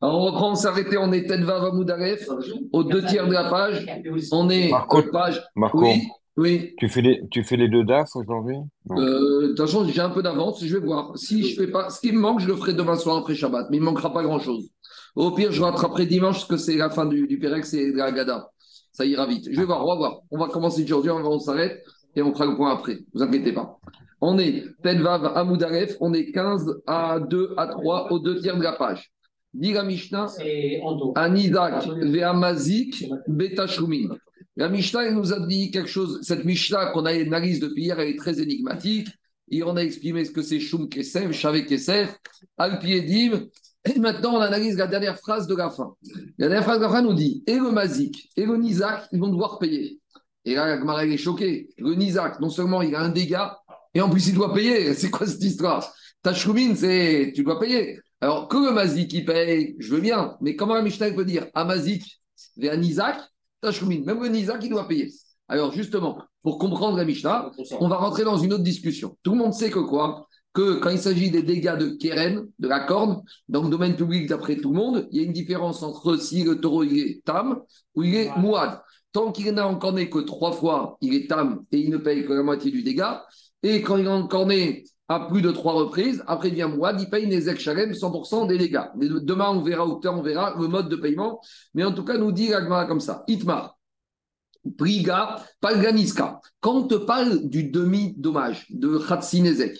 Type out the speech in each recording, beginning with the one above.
Alors on reprend, on s'arrêtait, on est Tedva Vamoudalef, aux deux tiers de la page. On est Marco, page. Marco, Oui, oui. tu fais les, tu fais les deux DAF aujourd'hui? Euh, De toute façon, j'ai un peu d'avance, je vais voir. Si je fais pas, ce qui me manque, je le ferai demain soir après Shabbat, mais il ne manquera pas grand-chose. Au pire, je rattraperai dimanche, parce que c'est la fin du, du Pérex et de la Gada. Ça ira vite. Je vais voir, on va voir. On va commencer aujourd'hui, on, va- on s'arrête et on fera le point après. Ne vous inquiétez pas. On est on est 15 à 2 à 3 aux deux tiers de la page. Dit la Mishnah. Anizak Ve'amazik Betashlumin. La Mishnah, elle nous a dit quelque chose. Cette Mishnah qu'on a analysée depuis hier, elle est très énigmatique. Et on a exprimé ce que c'est Shum Kesef, Shavé Kesef, Alpiedim. Et maintenant, on analyse la dernière phrase de la fin. La dernière phrase de la fin nous dit Et le Mazik et le Nizak, ils vont devoir payer. Et là, la Gemara, elle est choquée. Le Nizak, non seulement il a un dégât, et en plus il doit payer. C'est quoi cette histoire? Tashlumin, c'est tu dois payer. Alors, que le Mazik, il paye, je veux bien, mais comment la Mishnah peut dire Amazik vers Nizak, Tashlumin, même le Nizak, il doit payer. Alors, justement, pour comprendre la Mishnah, on va rentrer dans une autre discussion. Tout le monde sait que quoi? Que quand il s'agit des dégâts de Keren, de la corne, dans le domaine public d'après tout le monde, il y a une différence entre si le taureau il est tam ou il est mouad. Tant qu'il n'a encore né que trois fois, il est tam et il ne paye que la moitié du dégât. Et quand il est encore né à plus de trois reprises, après il vient mouad, il paye les Shalem 100% des dégâts. Demain, on verra, au on verra le mode de paiement. Mais en tout cas, nous dit Agmara comme ça. Itmar. Priga, Palganiska. Quand on te parle du demi-dommage, de Khatsinezek,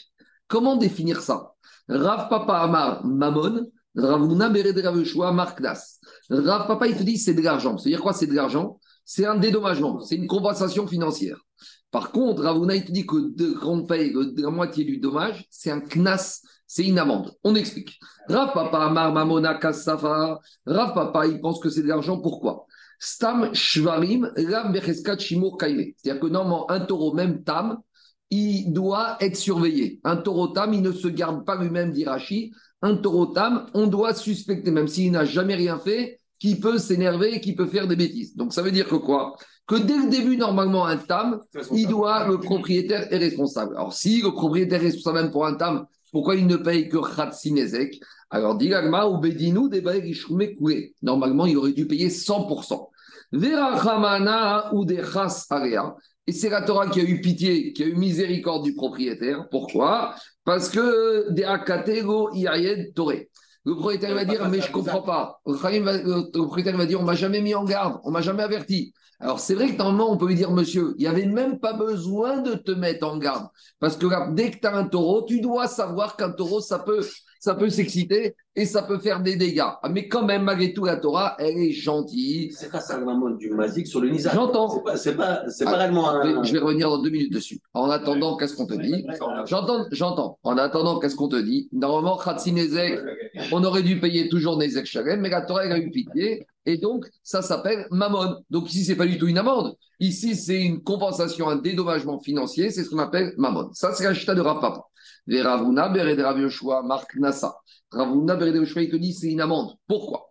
comment définir ça? Rav Papa Amar Mamon, Ravuna Bered Raveshua Marknas. Rav Papa, il te dit c'est de l'argent. C'est-à-dire quoi c'est de l'argent? C'est un dédommagement, c'est une compensation financière. Par contre, Ravuna, te dit que de, on paye la moitié du dommage, c'est un knas, c'est une amende. On explique. Rav Papa Amar Mamona Kassafa. Rav Papa, il pense que c'est de l'argent. Pourquoi? Stam Shvarim, Lam Becheskat Shimur Kaime. C'est-à-dire que normalement, un taureau, même tam, il doit être surveillé. Un taureau tam, il ne se garde pas lui-même d'Irachi. Un taureau tam, on doit suspecter, même s'il n'a jamais rien fait, qu'il peut s'énerver, qu'il peut faire des bêtises. Donc ça veut dire que quoi? Que dès le début, normalement, un tam, il doit, le propriétaire est responsable. Alors si le propriétaire est responsable même pour un tam, pourquoi il ne paye que Khatsinezek? Alors dit l'agma ou coulé. Normalement, il aurait dû payer 100%. Vera ou des Area. Et c'est la Torah qui a eu pitié, qui a eu miséricorde du propriétaire. Pourquoi? Parce que des Akatego Iayed Toré. Le propriétaire va dire, mais je ne comprends pas. Le propriétaire va dire, on m'a jamais mis en garde, on m'a jamais averti. Alors c'est vrai que normalement, on peut lui dire, monsieur, il n'y avait même pas besoin de te mettre en garde. Parce que dès que tu as un taureau, tu dois savoir qu'un taureau, ça peut, ça peut s'exciter et ça peut faire des dégâts. Ah, Mais quand même, malgré tout, la Torah, elle est gentille. C'est pas ça le mammon du Mazik sur le Nizak. J'entends. C'est pas, c'est pas, c'est Ah, pas réellement Je vais- un. Je vais revenir dans deux minutes dessus. En attendant, qu'est-ce qu'on te dit J'entends, j'entends. En attendant, qu'est-ce qu'on te dit Normalement, Khatsinezek, on aurait dû payer toujours Nezek Shalem, mais la Torah elle a eu pitié. Et donc, ça s'appelle Mammon. Donc ici, c'est pas du tout une amende. Ici, c'est une compensation, un dédommagement financier. C'est ce qu'on appelle Mammon. Ça, c'est la chita de Rapapa. Veravuna, Bered Rav Yoshua, Mark Nassa. Ravuna, Bered Yoshua, il te dit, c'est une amende. Pourquoi?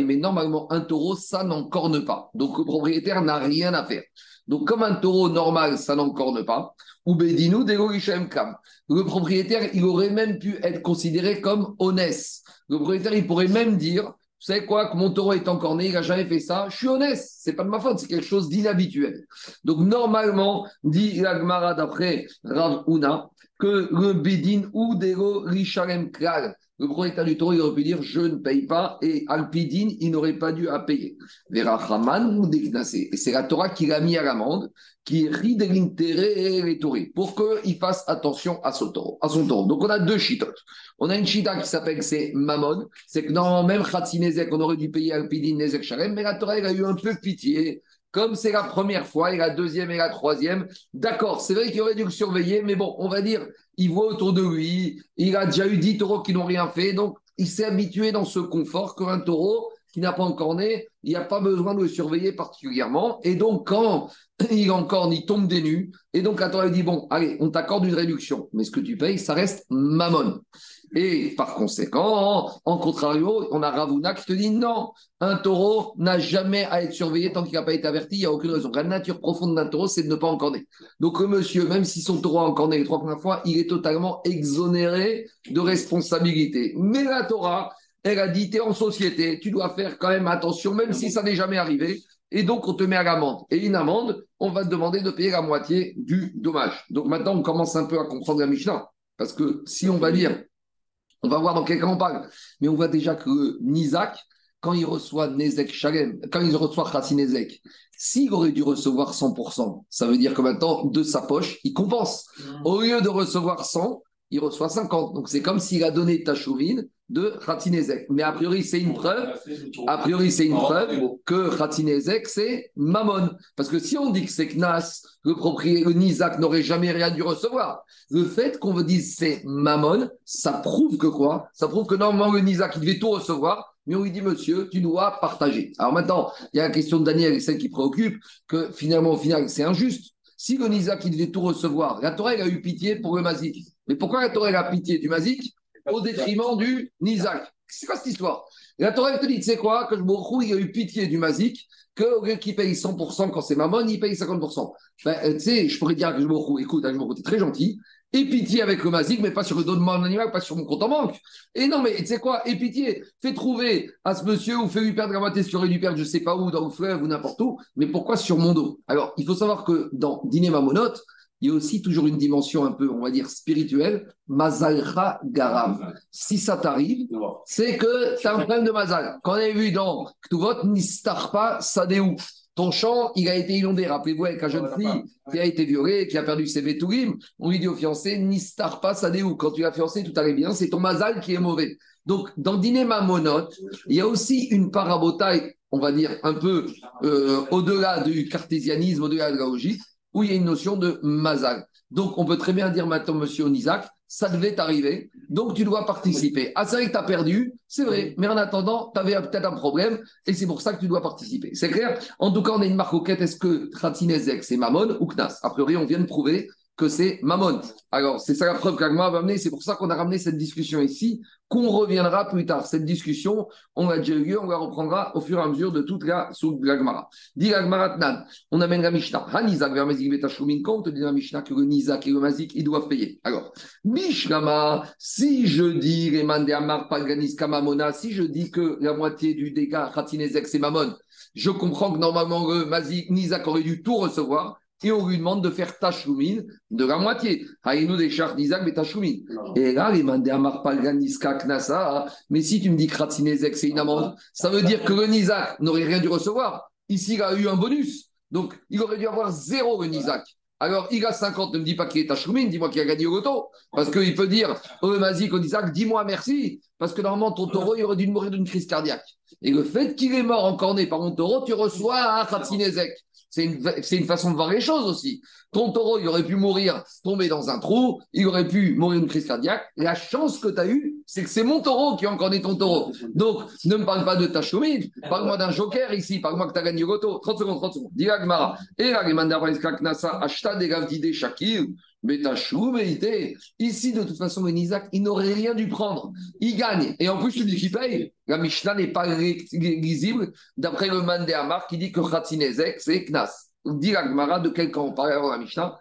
Mais normalement, un taureau, ça n'encorne pas. Donc, le propriétaire n'a rien à faire. Donc, comme un taureau normal, ça n'encorne pas, Ishem Kam. Le propriétaire, il aurait même pu être considéré comme honnête. Le propriétaire, il pourrait même dire, savez quoi, que mon taureau est encorné, il n'a jamais fait ça, je suis honnête, c'est pas de ma faute, c'est quelque chose d'inhabituel. Donc, normalement, dit la Gemara d'après Rav Una, que le Bedin ou Dego Rishalem Klal, le propriétaire du taureau, il aurait pu dire je ne paye pas et Alpidin, il n'aurait pas dû à payer. Et c'est la Torah qui l'a mis à l'amende, qui rit de l'intérêt les taureaux, pour qu'il fasse attention à son taureau. À son. Donc on a deux chitotes. On a une chita qui s'appelle c'est Mammon, c'est que normalement même Khatsinezek, on aurait dû payer Alpidin Nezek Shalem, mais la Torah elle a eu un peu pitié. Comme c'est la première fois et la deuxième et la troisième, d'accord, c'est vrai qu'il aurait dû le surveiller, mais bon, on va dire, il voit autour de lui, il a déjà eu 10 taureaux qui n'ont rien fait, donc il s'est habitué dans ce confort qu'un taureau, qui n'a pas encore né, il n'y a pas besoin de le surveiller particulièrement. Et donc, quand il encore il tombe des nues. Et donc, la Torah dit bon, allez, on t'accorde une réduction. Mais ce que tu payes, ça reste mammon. Et par conséquent, en contrario, on a Ravuna qui te dit non, un taureau n'a jamais à être surveillé tant qu'il n'a pas été averti, il n'y a aucune raison. La nature profonde d'un taureau, c'est de ne pas encorner. Donc monsieur, même si son taureau a encorné les trois premières fois, il est totalement exonéré de responsabilité. Mais la Torah, elle a dit, tu es en société, tu dois faire quand même attention, même si ça n'est jamais arrivé. Et donc, on te met à l'amende. Et une amende, on va te demander de payer la moitié du dommage. Donc maintenant, on commence un peu à comprendre la Mishnah. Parce que si on va dire on va voir dans quel cas on parle. Mais on voit déjà que Nizak, quand il reçoit Nezek Shalem, quand il reçoit Chassi Nezek, s'il aurait dû recevoir 100%, ça veut dire que maintenant, de sa poche, il compense. Mmh. Au lieu de recevoir 100, il reçoit 50. Donc c'est comme s'il a donné Tachourine de Khatinezek. Mais a priori, c'est une preuve. A priori, c'est une preuve que Khatinezek, c'est Mammon. Parce que si on dit que c'est Knas, le propriétaire, Nizak n'aurait jamais rien dû recevoir. Le fait qu'on veut dire c'est Mammon, ça prouve que quoi? Ça prouve que normalement, le Nizak, il devait tout recevoir. Mais on lui dit, monsieur, tu dois partager. Alors maintenant, il y a la question de Daniel, celle qui préoccupe, que finalement, au final, c'est injuste. Si le Nizak, il devait tout recevoir, la Torah, a eu pitié pour le Mazik. Mais pourquoi la Torah, a pitié du Mazik? Au détriment du Nizak. C'est quoi cette histoire? La Torah te dit, tu sais quoi, que je il a eu pitié du Mazik, qu'au lieu qu'il paye 100% quand c'est Mammon, il paye 50%. Ben, euh, tu sais, je pourrais dire que me écoute, je me très gentil, et pitié avec le Mazik, mais pas sur le dos de mon animal, pas sur mon compte en banque. Et non, mais tu sais quoi, et pitié, fais trouver à ce monsieur ou fais lui perdre la moitié aurait dû perdre, je sais pas où, dans le fleuve ou n'importe où, mais pourquoi sur mon dos? Alors, il faut savoir que dans Dîner Mamonote, il y a aussi toujours une dimension un peu, on va dire, spirituelle, Mazalcha Garam. Si ça t'arrive, c'est que tu as un problème de Mazal. Quand on a vu dans Ktuvot, Nistarpa Sadeu, ton champ, il a été inondé. Rappelez-vous, avec la jeune fille qui a été violée, qui a perdu ses vétourim, on lui dit au fiancé, Nistarpa Sadeu. Quand tu l'as fiancé, tout allait bien, c'est ton Mazal qui est mauvais. Donc, dans Dinema Monote, il y a aussi une parabotaille, on va dire, un peu euh, au-delà du cartésianisme, au-delà de la logique où il y a une notion de mazal. Donc, on peut très bien dire maintenant, monsieur Onizak, ça devait t'arriver, donc tu dois participer. Ah, c'est vrai que tu as perdu, c'est vrai, mais en attendant, tu avais peut-être un problème, et c'est pour ça que tu dois participer. C'est clair? En tout cas, on a une marque est-ce que Khatinezek, c'est Mammon ou Knas? A priori, on vient de prouver que c'est Mammon. Alors, c'est ça la preuve qu'Agma va amener. C'est pour ça qu'on a ramené cette discussion ici, qu'on reviendra plus tard. Cette discussion, on a déjà eu, on la reprendra au fur et à mesure de toute la sous l'Agmara. Dit l'Agmara on amène la Mishnah. Hanizak vermezik betashumin compte, dit la Mishnah que le Nizak et le Mazik, ils doivent payer. Alors, Mishnama, si je dis les Amar Palganis Kamamona, si je dis que la moitié du dégât Khatinezek, c'est Mammon, je comprends que normalement le Mazik, Nizak aurait dû tout recevoir et on lui demande de faire tachoumine de la moitié. Haïnou des chars d'Isaac, mais tachoumine. Et là, il m'a dit Knasa, mais si tu me dis Kratinezek, c'est une amende, ça veut dire que le Nizak n'aurait rien dû recevoir. Ici, il a eu un bonus. Donc, il aurait dû avoir zéro le Nizak. Alors, il a 50, ne me dis pas qu'il est tachoumine, dis-moi qu'il a gagné au loto. Parce qu'il peut dire, oh, Mazik, au Nizak, dis-moi merci. Parce que normalement, ton taureau, il aurait dû mourir d'une crise cardiaque. Et le fait qu'il est mort encorné par mon taureau, tu reçois un Kratinezek. C'est une, façon de voir les choses aussi. Ton taureau, il aurait pu mourir, tomber dans un trou, il aurait pu mourir d'une crise cardiaque. La chance que tu as eue, c'est que c'est mon taureau qui a encore né ton taureau. Donc, ne me parle pas de ta choumine, parle-moi d'un joker ici, parle-moi que tu as gagné au 30 secondes, 30 secondes. Dis Gmara. Et la Nasa, Ici, de toute façon, Isaac, il n'aurait rien dû prendre. Il gagne. Et en plus, tu dis paye. La Mishnah n'est pas lisible d'après le Mandé Amar qui dit que Khatinezek, c'est Knas. Dit la Gemara de quel camp on parle avant la Mishnah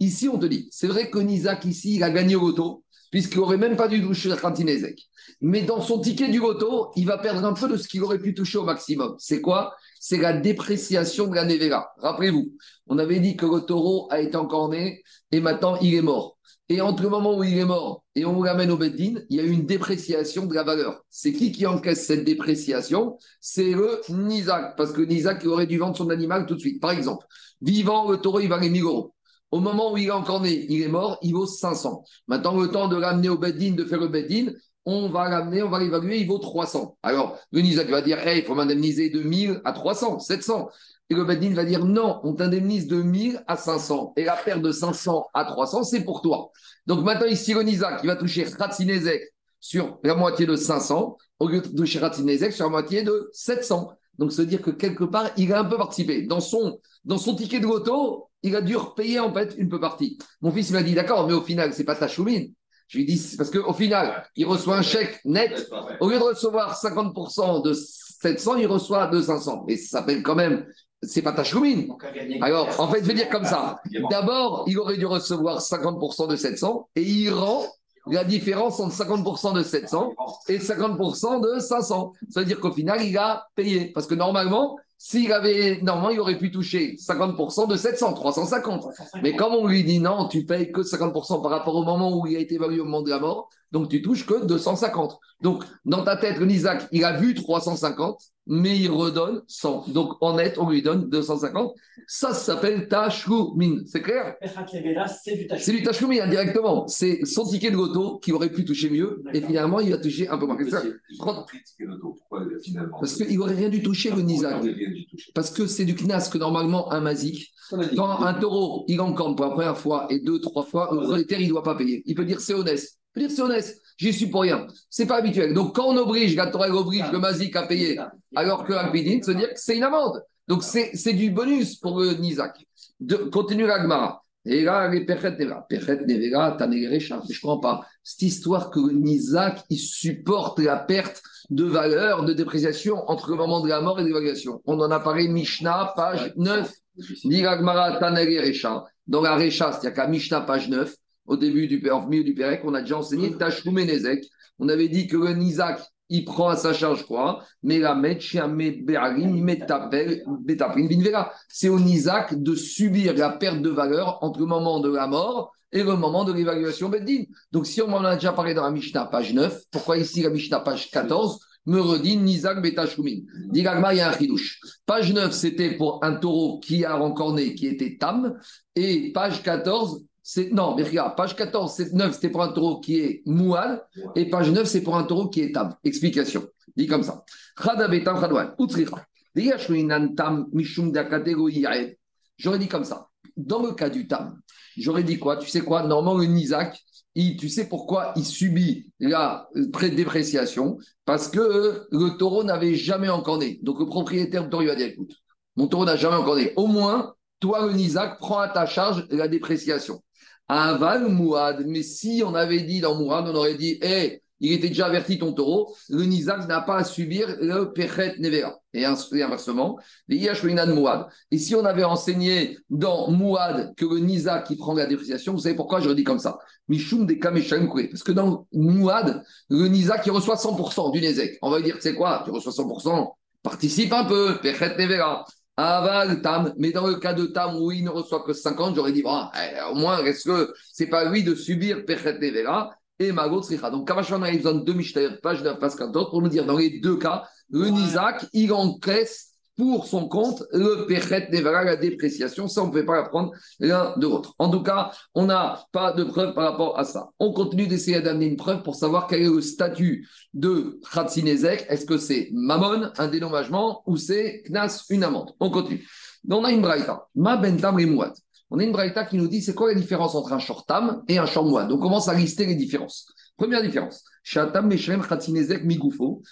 Ici, on te dit, c'est vrai que Nizak, ici, il a gagné au loto, puisqu'il n'aurait même pas dû toucher Khatinezek. Mais dans son ticket du loto, il va perdre un peu de ce qu'il aurait pu toucher au maximum. C'est quoi? C'est la dépréciation de la Nevera. Rappelez-vous, on avait dit que le taureau a été encorné et maintenant il est mort. Et entre le moment où il est mort et on l'amène au Beddin, il y a une dépréciation de la valeur. C'est qui qui encaisse cette dépréciation? C'est le Nizak, parce que Nizak il aurait dû vendre son animal tout de suite. Par exemple, vivant, le taureau, il valait 1000 euros. Au moment où il est encorné, il est mort, il vaut 500. Maintenant, le temps de l'amener au Beddin, de faire le Beddin, on va l'amener, on va l'évaluer, il vaut 300. Alors, le Nizak va dire, hey, il faut m'indemniser de 1000 à 300, 700. Et le Bedin va dire, non, on t'indemnise de 1000 à 500. Et la perte de 500 à 300, c'est pour toi. Donc maintenant, ici, le Nizak, il va toucher Khatsinezek sur la moitié de 500 au lieu de toucher Ratzinezek sur la moitié de 700. Donc, se dire que quelque part, il a un peu participé. Dans son, dans son ticket de loto, il a dû repayer en fait une peu partie. Mon fils m'a dit d'accord, mais au final, c'est pas ta choumine. Je lui dis, parce qu'au final, il reçoit un chèque net. Au lieu de recevoir 50% de 700, il reçoit de 500. Mais ça s'appelle quand même, c'est pas ta choumine. Alors, en fait, je vais dire comme ça. D'abord, il aurait dû recevoir 50% de 700 et il rend la différence entre 50% de 700 et 50% de 500. Ça veut dire qu'au final, il a payé. Parce que normalement, s'il avait, normalement, il aurait pu toucher 50% de 700, 350. Mais comme on lui dit non, tu payes que 50% par rapport au moment où il a été évalué au moment de la mort, donc tu touches que 250. Donc, dans ta tête, le Isaac, il a vu 350, mais il redonne 100. Donc, en net, on lui donne 250. Ça, ça s'appelle Tashlumin. C'est clair? C'est du Tashlumin, indirectement. C'est son ticket de loto qui aurait pu toucher mieux, et finalement, il va toucher un peu moins. Ça, parce qu'il n'aurait rien dû toucher, le Nizak. Parce que c'est du knas que normalement, un mazik, quand un taureau, il encorne pour la première fois et deux, trois fois, le propriétaire, il ne doit pas payer. Il peut dire c'est honnête. Dire c'est honnête. J'y suis pour rien. C'est pas habituel. Donc, quand on oblige, la Torah oblige le mazik à payer, alors que Akbidin, se dire que c'est une amende. Donc, c'est du bonus pour le Nizak. De, continue l'Agmara. Et là, les Perchet Nevera. Perchet Nevera, Tanegerecha. Mais je ne comprends pas. Cette histoire que Nizak, il supporte la perte de valeur, de dépréciation entre le moment de la mort et l'évaluation. On en a parlé, Mishnah, page 9. Niragmara, Tanegerecha. Dans la Recha, c'est-à-dire qu'à Mishnah, page 9, au début du au milieu du Pérec, on a déjà enseigné Tashloum Nezek. On avait dit que le Nizak, il prend à sa charge quoi Mais la c'est au Nizak de subir la perte de valeur entre le moment de la mort et le moment de l'évaluation Beddin. Donc si on en a déjà parlé dans la Mishnah, page 9, pourquoi ici la Mishnah, page 14 me redit Nizak Betashkumin. Digagma, il y a un chidouche. Page 9, c'était pour un taureau qui a rencorné, qui était tam. Et page 14, non, mais regarde, page 14, c'est 9, c'était pour un taureau qui est moual, et page 9, c'est pour un taureau qui est tam. Explication. Dit comme ça. J'aurais dit comme ça. Dans le cas du tam, j'aurais dit quoi? Tu sais quoi? Normalement, le Nizak, tu sais pourquoi il subit la dépréciation Parce que le taureau n'avait jamais encorné. Donc le propriétaire du taureau, il va dire écoute, mon taureau n'a jamais encorné. Au moins, toi, le Nizak, prends à ta charge la dépréciation. Aval Mouad. Mais si on avait dit dans Mouad, on aurait dit, hé, il était déjà averti ton taureau, le Nizak n'a pas à subir le Pechet Nevera. Et inversement, Mouad. Et si on avait enseigné dans Mouad que le Nizak qui prend la dépréciation, vous savez pourquoi je le dis comme ça? Mishum de Parce que dans Mouad, le Nizak qui reçoit 100% du Nezek. On va dire, c'est quoi? Tu reçois 100%, participe un peu, Pechet Nevera. Aval Tam, mais dans le cas de Tam où il ne reçoit que 50, j'aurais dit, eh, au moins, est-ce que c'est pas lui de subir Pechet Nevera et Magot Sricha? Donc, Kamashon a besoin de deux Mishnah, page 9, page 14, pour nous dire, dans les deux cas, le Nizak, il encaisse pour son compte le Pechet Nevera, la dépréciation. Ça, on ne peut pas apprendre l'un de l'autre. En tout cas, on n'a pas de preuve par rapport à ça. On continue d'essayer d'amener une preuve pour savoir quel est le statut de Khatsinezek. Est-ce que c'est Mammon, un dédommagement, ou c'est Knas, une amende? On continue. On a une braïta. Ma bentam On a une braïta qui nous dit c'est quoi la différence entre un shortam et un shormouad. On commence à lister les différences. Première différence. Ou.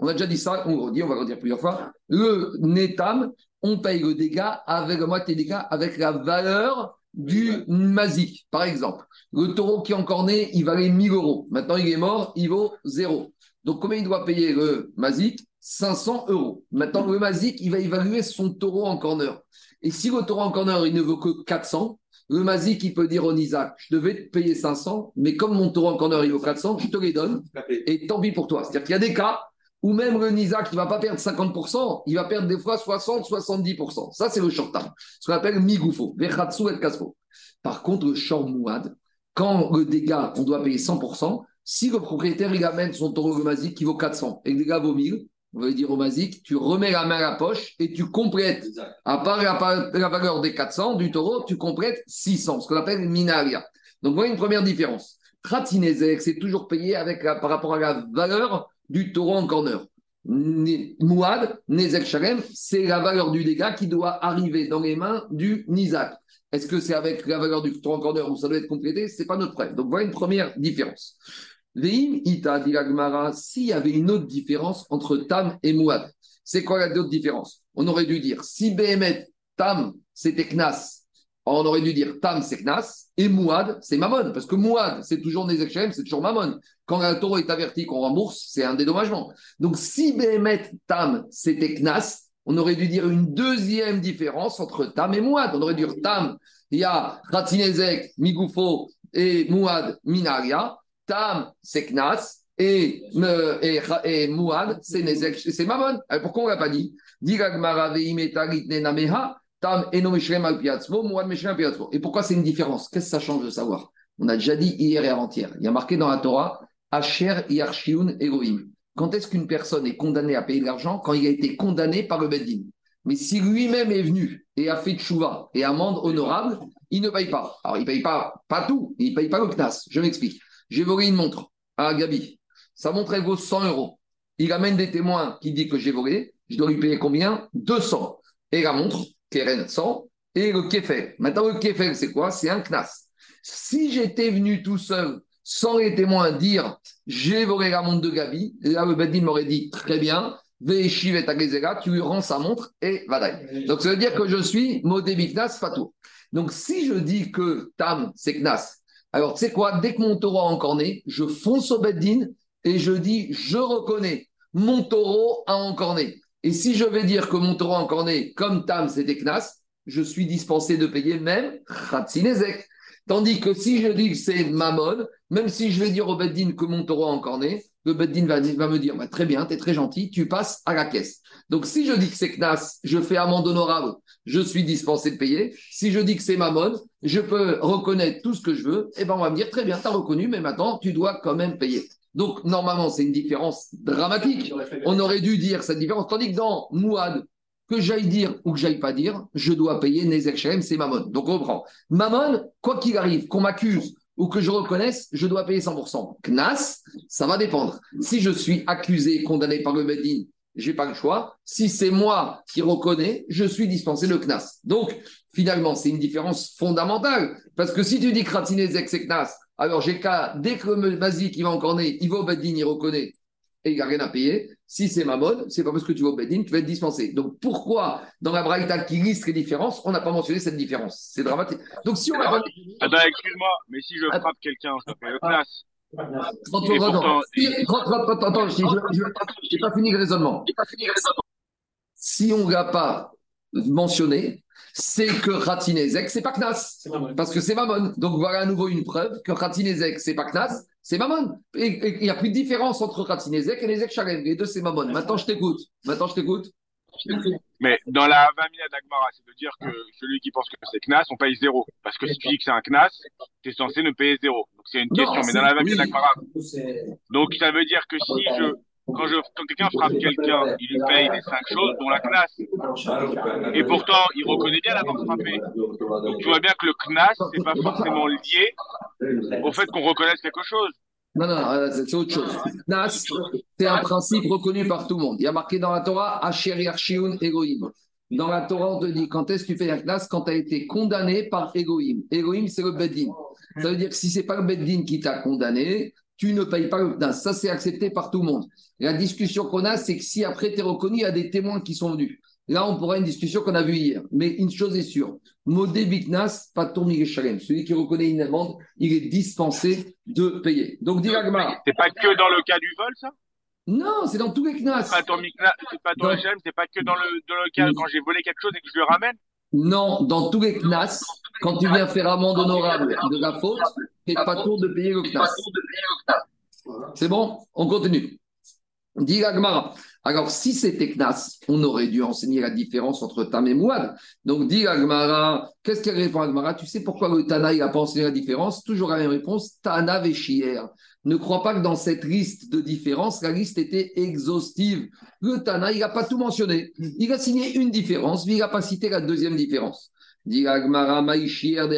On a déjà dit ça, on redit, on va le redire plusieurs fois. Le Netam, on paye le dégât avec le moitié dégâts avec la valeur du mazik. Par exemple, le taureau qui est encore né, il valait 1000 euros. Maintenant, il est mort, il vaut 0. Donc, combien il doit payer le mazik? 500 euros. Maintenant, le mazik, il va évaluer son taureau en corner. Et si le taureau en corner, il ne vaut que 400, le Mazik, il peut dire au Isaac, je devais te payer 500, mais comme mon taureau en corner, il vaut 400, je te les donne, et tant pis pour toi. C'est-à-dire qu'il y a des cas où même le Isaac, il ne va pas perdre 50%, il va perdre des fois 60-70%. Ça, c'est le short term, ce qu'on appelle migoufo, vechatsu et kaspo. Par contre, le short mouad, quand le dégât, on doit payer 100%, si le propriétaire, il amène son taureau Mazik qui vaut 400 et le dégât vaut 1000, on va dire au Mazik, tu remets la main à la poche et tu complètes. À part la, valeur des 400 du taureau, tu complètes 600, ce qu'on appelle minaria. Donc, voilà une première différence. Kratinezek, c'est toujours payé avec par rapport à la valeur du taureau en corner. Mouad, Nezek Shalem, c'est la valeur du dégât qui doit arriver dans les mains du Nizak. Est-ce que c'est avec la valeur du taureau en corner ou ça doit être complété? Ce n'est pas notre problème. Donc voilà une première différence. Veim ita diragmara, s'il y avait une autre différence entre Tam et Mouad, c'est quoi la autre différence? On aurait dû dire, si Behemet, Tam, c'était Knas, on aurait dû dire Tam, c'est Knas, et Mouad, c'est Mammon, parce que Mouad, c'est toujours des c'est toujours Mammon. Quand un taureau est averti qu'on rembourse, c'est un dédommagement. Donc, si Behemet, Tam, c'était Knas, on aurait dû dire une deuxième différence entre Tam et Mouad. On aurait dû dire Tam, il y a Ratinezek, Migoufo et Mouad, Minaria. Tam, c'est Knas. Et, et, c'est Nezek, c'est Mammon. Alors pourquoi on ne l'a pas dit? Et pourquoi c'est une différence? Qu'est-ce que ça change de savoir? On a déjà dit hier et avant-hier. Il y a marqué dans la Torah Asher Yarshiun Elohim. Quand est-ce qu'une personne est condamnée à payer de l'argent? Quand il a été condamné par le Beddin. Mais si lui-même est venu et a fait tchouva et amende honorable, il ne paye pas. Alors, il ne paye pas, pas tout, il ne paye pas le CNAS. Je m'explique. J'ai volé une montre à Gabi. Sa montre, elle vaut 100 euros. Il amène des témoins qui disent que j'ai volé. Je dois lui payer combien? 200. Et la montre, Keren 100. Et le Kefel. Maintenant, le Kefel, c'est quoi? C'est un CNAS. Si j'étais venu tout seul, sans les témoins dire j'ai volé la montre de Gabi, là, le Bedin m'aurait dit très bien, tu lui rends sa montre et vadaï. Donc ça veut dire que je suis modé Knas Fatou. Donc si je dis que Tam, c'est Knas, alors tu sais quoi, dès que mon taureau a encorné, je fonce au Beddin et je dis je reconnais, mon taureau a encorné. Et si je vais dire que mon taureau a encorné comme Tam, c'était Knas, je suis dispensé de payer même Khatsinezek. Tandis que si je dis que c'est Mammon, même si je vais dire au Beddin que mon taureau a encorné, le Beddin va, me dire bah, Très bien, tu es très gentil, tu passes à la caisse. Donc si je dis que c'est Knas, je fais amende honorable, je suis dispensé de payer. Si je dis que c'est Mammon, je peux reconnaître tout ce que je veux, et eh ben on va me dire Très bien, tu as reconnu, mais maintenant tu dois quand même payer. Donc normalement, c'est une différence dramatique. On aurait dû dire cette différence. Tandis que dans Mouad, que j'aille dire ou que j'aille pas dire, je dois payer Nezek Shem, c'est Mammon. Donc on reprend. Mammon, quoi qu'il arrive, qu'on m'accuse ou que je reconnaisse, je dois payer 100%. Knas, ça va dépendre. Si je suis accusé, condamné par le Bedin, j'ai pas le choix. Si c'est moi qui reconnais, je suis dispensé le Knas. Donc, finalement, c'est une différence fondamentale. Parce que si tu dis Kratinezek, c'est Knas, alors j'ai qu'à, dès que le Mazik qui va encorner, il va au Bedin, il reconnaît, et il n'a rien à payer. Si c'est ma mode, c'est pas parce que tu vas au Bedin, tu vas être dispensé. Donc pourquoi, dans la Braïta qui liste les différences, on n'a pas mentionné cette différence? C'est dramatique. Donc si on a Attends, excuse-moi, mais si je frappe quelqu'un, je fais le classe. Attends, attends, je n'ai pas fini le raisonnement. Si on ne l'a pas mentionné, c'est que Ratinezek, c'est pas Knas. Parce que c'est Mammon. Donc voilà à nouveau une preuve que Ratinezek, c'est pas Knas, c'est Mammon. Il n'y a plus de différence entre Ratinezek et Nezek Shalem. Les deux, c'est Mammon. Maintenant, je t'écoute. Maintenant, je t'écoute. Mais dans la Vamina d'Agmara, c'est de dire que celui qui pense que c'est Knas, on paye zéro. Parce que si tu dis que c'est un Knas, tu es censé ne payer zéro. Donc c'est une question. mais dans la Vamina d'Agmara. Donc ça veut dire que si je quand, quand quelqu'un frappe quelqu'un, il lui paye les cinq choses, dont la classe. Et pourtant, il reconnaît bien l'avoir frappé. Donc tu vois bien que le knas, c'est pas forcément lié au fait qu'on reconnaisse quelque chose. Non, non, euh, c'est autre chose. Knas, c'est un principe reconnu par tout le monde. Il y a marqué dans la Torah, Asher Yarshiun Egoïm. Dans la Torah, on te dit quand est-ce que tu fais un knas? Quand tu as été condamné par Egoïm. Egoïm, c'est le Beddin. Ça veut dire que si c'est pas le Beddin qui t'a condamné, tu ne payes pas le. Ça, c'est accepté par tout le monde. La discussion qu'on a, c'est que si après tu es reconnu, il y a des témoins qui sont venus. Là, on pourra une discussion qu'on a vue hier. Mais une chose est sûre, Modé Biknas, pas Shalem. Celui qui reconnaît une amende, il est dispensé de payer. Donc, Diragma. C'est pas que dans le cas du vol, ça? Non, c'est dans tous les Knas. C'est pas ton c'est pas ton c'est pas que dans le, dans le cas quand j'ai volé quelque chose et que je le ramène? Non, dans tous les Knas, quand tu viens faire amende honorable de la faute, c'est pas tour de payer le Knas. C'est bon? On continue. Dit Alors, si c'était Knas, on aurait dû enseigner la différence entre Tam et Mouad. Donc, dit Agmara, qu'est-ce qu'elle répond Agmara Tu sais pourquoi le Tana, n'a pas enseigné la différence? Toujours la même réponse Tana Véchier. Ne crois pas que dans cette liste de différences, la liste était exhaustive. Le Tana, il n'a pas tout mentionné. Il a signé une différence, mais il n'a pas cité la deuxième différence. Dit Agmara, Maïchier de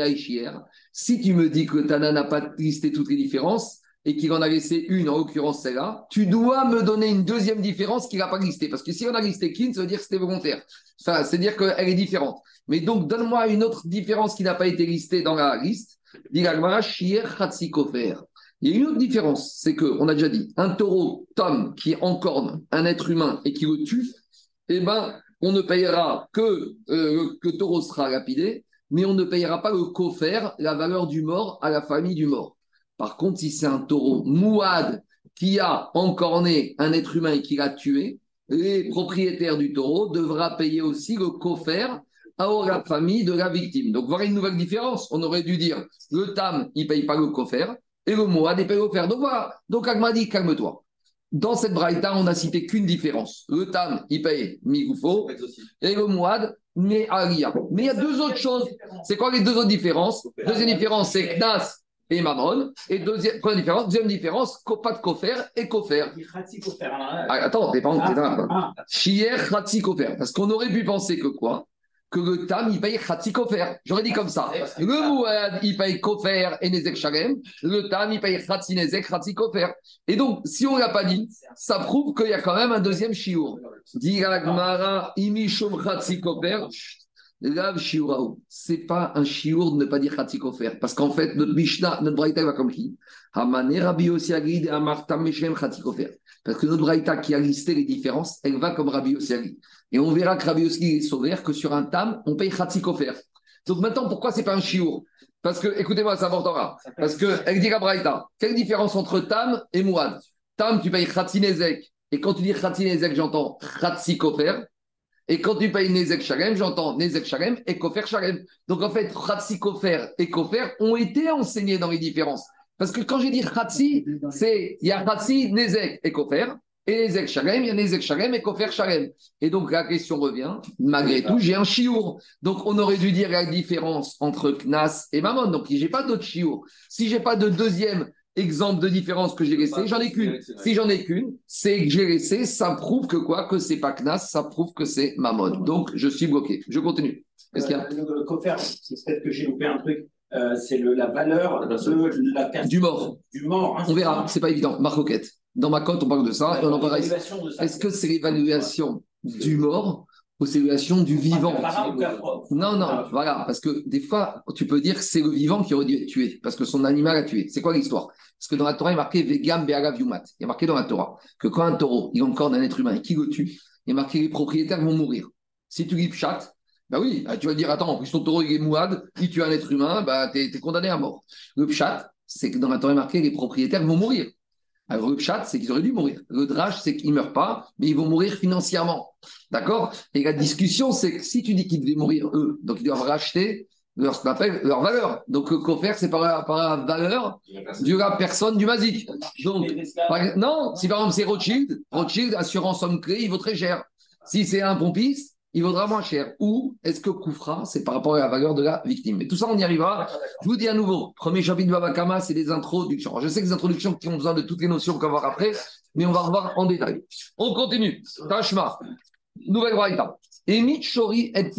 Si tu me dis que Tana n'a pas listé toutes les différences, et qu'il en a laissé une, en l'occurrence celle-là, tu dois me donner une deuxième différence qu'il n'a pas listée. Parce que si on a listé Kin, ça veut dire que c'était volontaire. Enfin, c'est-à-dire qu'elle est différente. Mais donc, donne-moi une autre différence qui n'a pas été listée dans la liste. Il y a une autre différence, c'est qu'on a déjà dit, un taureau tom qui encorne un être humain et qui le tue, eh ben, on ne payera que euh, que le taureau sera lapidé, mais on ne payera pas le coffre, la valeur du mort à la famille du mort. Par contre, si c'est un taureau mouad qui a encorné un être humain et qui l'a tué, les propriétaires du taureau devront payer aussi le coffre à la famille de la victime. Donc, voilà une nouvelle différence. On aurait dû dire le tam, il ne paye pas le coffre et le mouad, il paye le coffre. Donc, voilà. Donc, Agma dit calme-toi. Dans cette braïta, on n'a cité qu'une différence. Le tam, il paye Migoufo et le mouad, mais Aria. Mais il y a deux autres choses. C'est quoi les deux autres différences? Deuxième différence, c'est Knas et Mammon. Et deuxième, première différence, deuxième différence, pas de Kofer et Kofer. Ah, attends, t'es pas en ah, Chier, Khatsi Kofer. Parce qu'on aurait pu penser que quoi? Que le Tam, il paye Khatsi Kofer. J'aurais dit comme ça. Le Mouad, il paye Kofer et Nezek Shalem. Le Tam, il paye Khatsi Nezek, Khatsi Kofer. Et donc, si on ne l'a pas dit, ça prouve qu'il y a quand même un deuxième Shiur. Dit Gmara, Imishum Khatsi Kofer. Rav Shiuraou, c'est pas un shiur de ne pas dire Khatikofer, parce qu'en fait, notre Mishnah, notre Braïta va comme qui? Hamane Rabbi Osiagid Amarta Meshem Khatikofer. Parce que notre Braïta qui a listé les différences, elle va comme Rabbi Osiagid. Et on verra que Rabbi Osiagid est sauvé, que sur un tam, on paye Khatikofer. Donc maintenant, pourquoi c'est pas un shiur? Parce que, écoutez-moi, ça important Parce que, elle dit la Braïta, quelle différence entre tam et mouad Tam, tu payes Khatinezek. Et quand tu dis Khatinezek, j'entends Khatikofer. Et quand tu payes Nezek Shalem, j'entends Nezek Shalem et Kofer Shalem. Donc en fait, Khatsi Kofer et Kofer ont été enseignés dans les différences. Parce que quand j'ai dit Khatsi, c'est il y a Khatsi, Nezek et Kofer. Et Nezek Shalem, il y a Nezek Shalem et Kofer Shalem. Et donc la question revient, malgré tout, j'ai un chiour. Donc on aurait dû dire la différence entre Knas et Mammon. Donc j'ai pas d'autre chiour. Si j'ai pas de deuxième exemple de différence que j'ai laissé, j'en ai qu'une. Si j'en ai qu'une, c'est que j'ai laissé, ça prouve que quoi? Que c'est pas Knas, ça prouve que c'est Mammon. Donc je suis bloqué. Je continue. Qu'est-ce qu'il y a? Le coffre, c'est peut-être que j'ai loupé un truc. Euh, c'est la valeur de la personne. Du mort. Du mort. Hein, on verra, c'est pas évident. Marcoquette. Dans ma cote, on parle de ça et on en parlera. Est-ce que c'est l'évaluation du mort? C'est l'évaluation du vivant Non, non, voilà, parce que des fois, tu peux dire que c'est le vivant qui aurait dû être tué, parce que son animal a tué. C'est quoi l'histoire? Parce que dans la Torah, il est marqué Vegam Yumat. Il est marqué dans la Torah que quand un taureau, il encore un être humain et qui le tue, il est marqué les propriétaires vont mourir. Si tu dis chat, bah oui, bah tu vas dire attends, en plus ton taureau il est mouad, il tue un être humain, bah tu es, condamné à mort. Le pshat, c'est que dans la Torah, il est marqué les propriétaires vont mourir. Alors le c'est qu'ils auraient dû mourir. Le drach, c'est qu'ils ne meurent pas, mais ils vont mourir financièrement. D'accord? Et la discussion, c'est que si tu dis qu'ils devaient mourir eux, donc ils doivent racheter leur, valeur. Donc, le coffre, c'est par, la valeur de la personne du Mazik. Donc, non, si par exemple c'est Rothschild, Rothschild, assurance homme clé, il vaut très cher. Si c'est un pompiste, il vaudra moins cher. Ou est-ce que Koufra, c'est par rapport à la valeur de la victime? Mais tout ça, on y arrivera. Je vous dis à nouveau, premier chapitre de Babakama, c'est des introductions. Je sais que les introductions qui ont besoin de toutes les notions qu'on va voir après, mais on va revoir en détail. On continue. Tashma, nouvelle braïta. Emit Chori et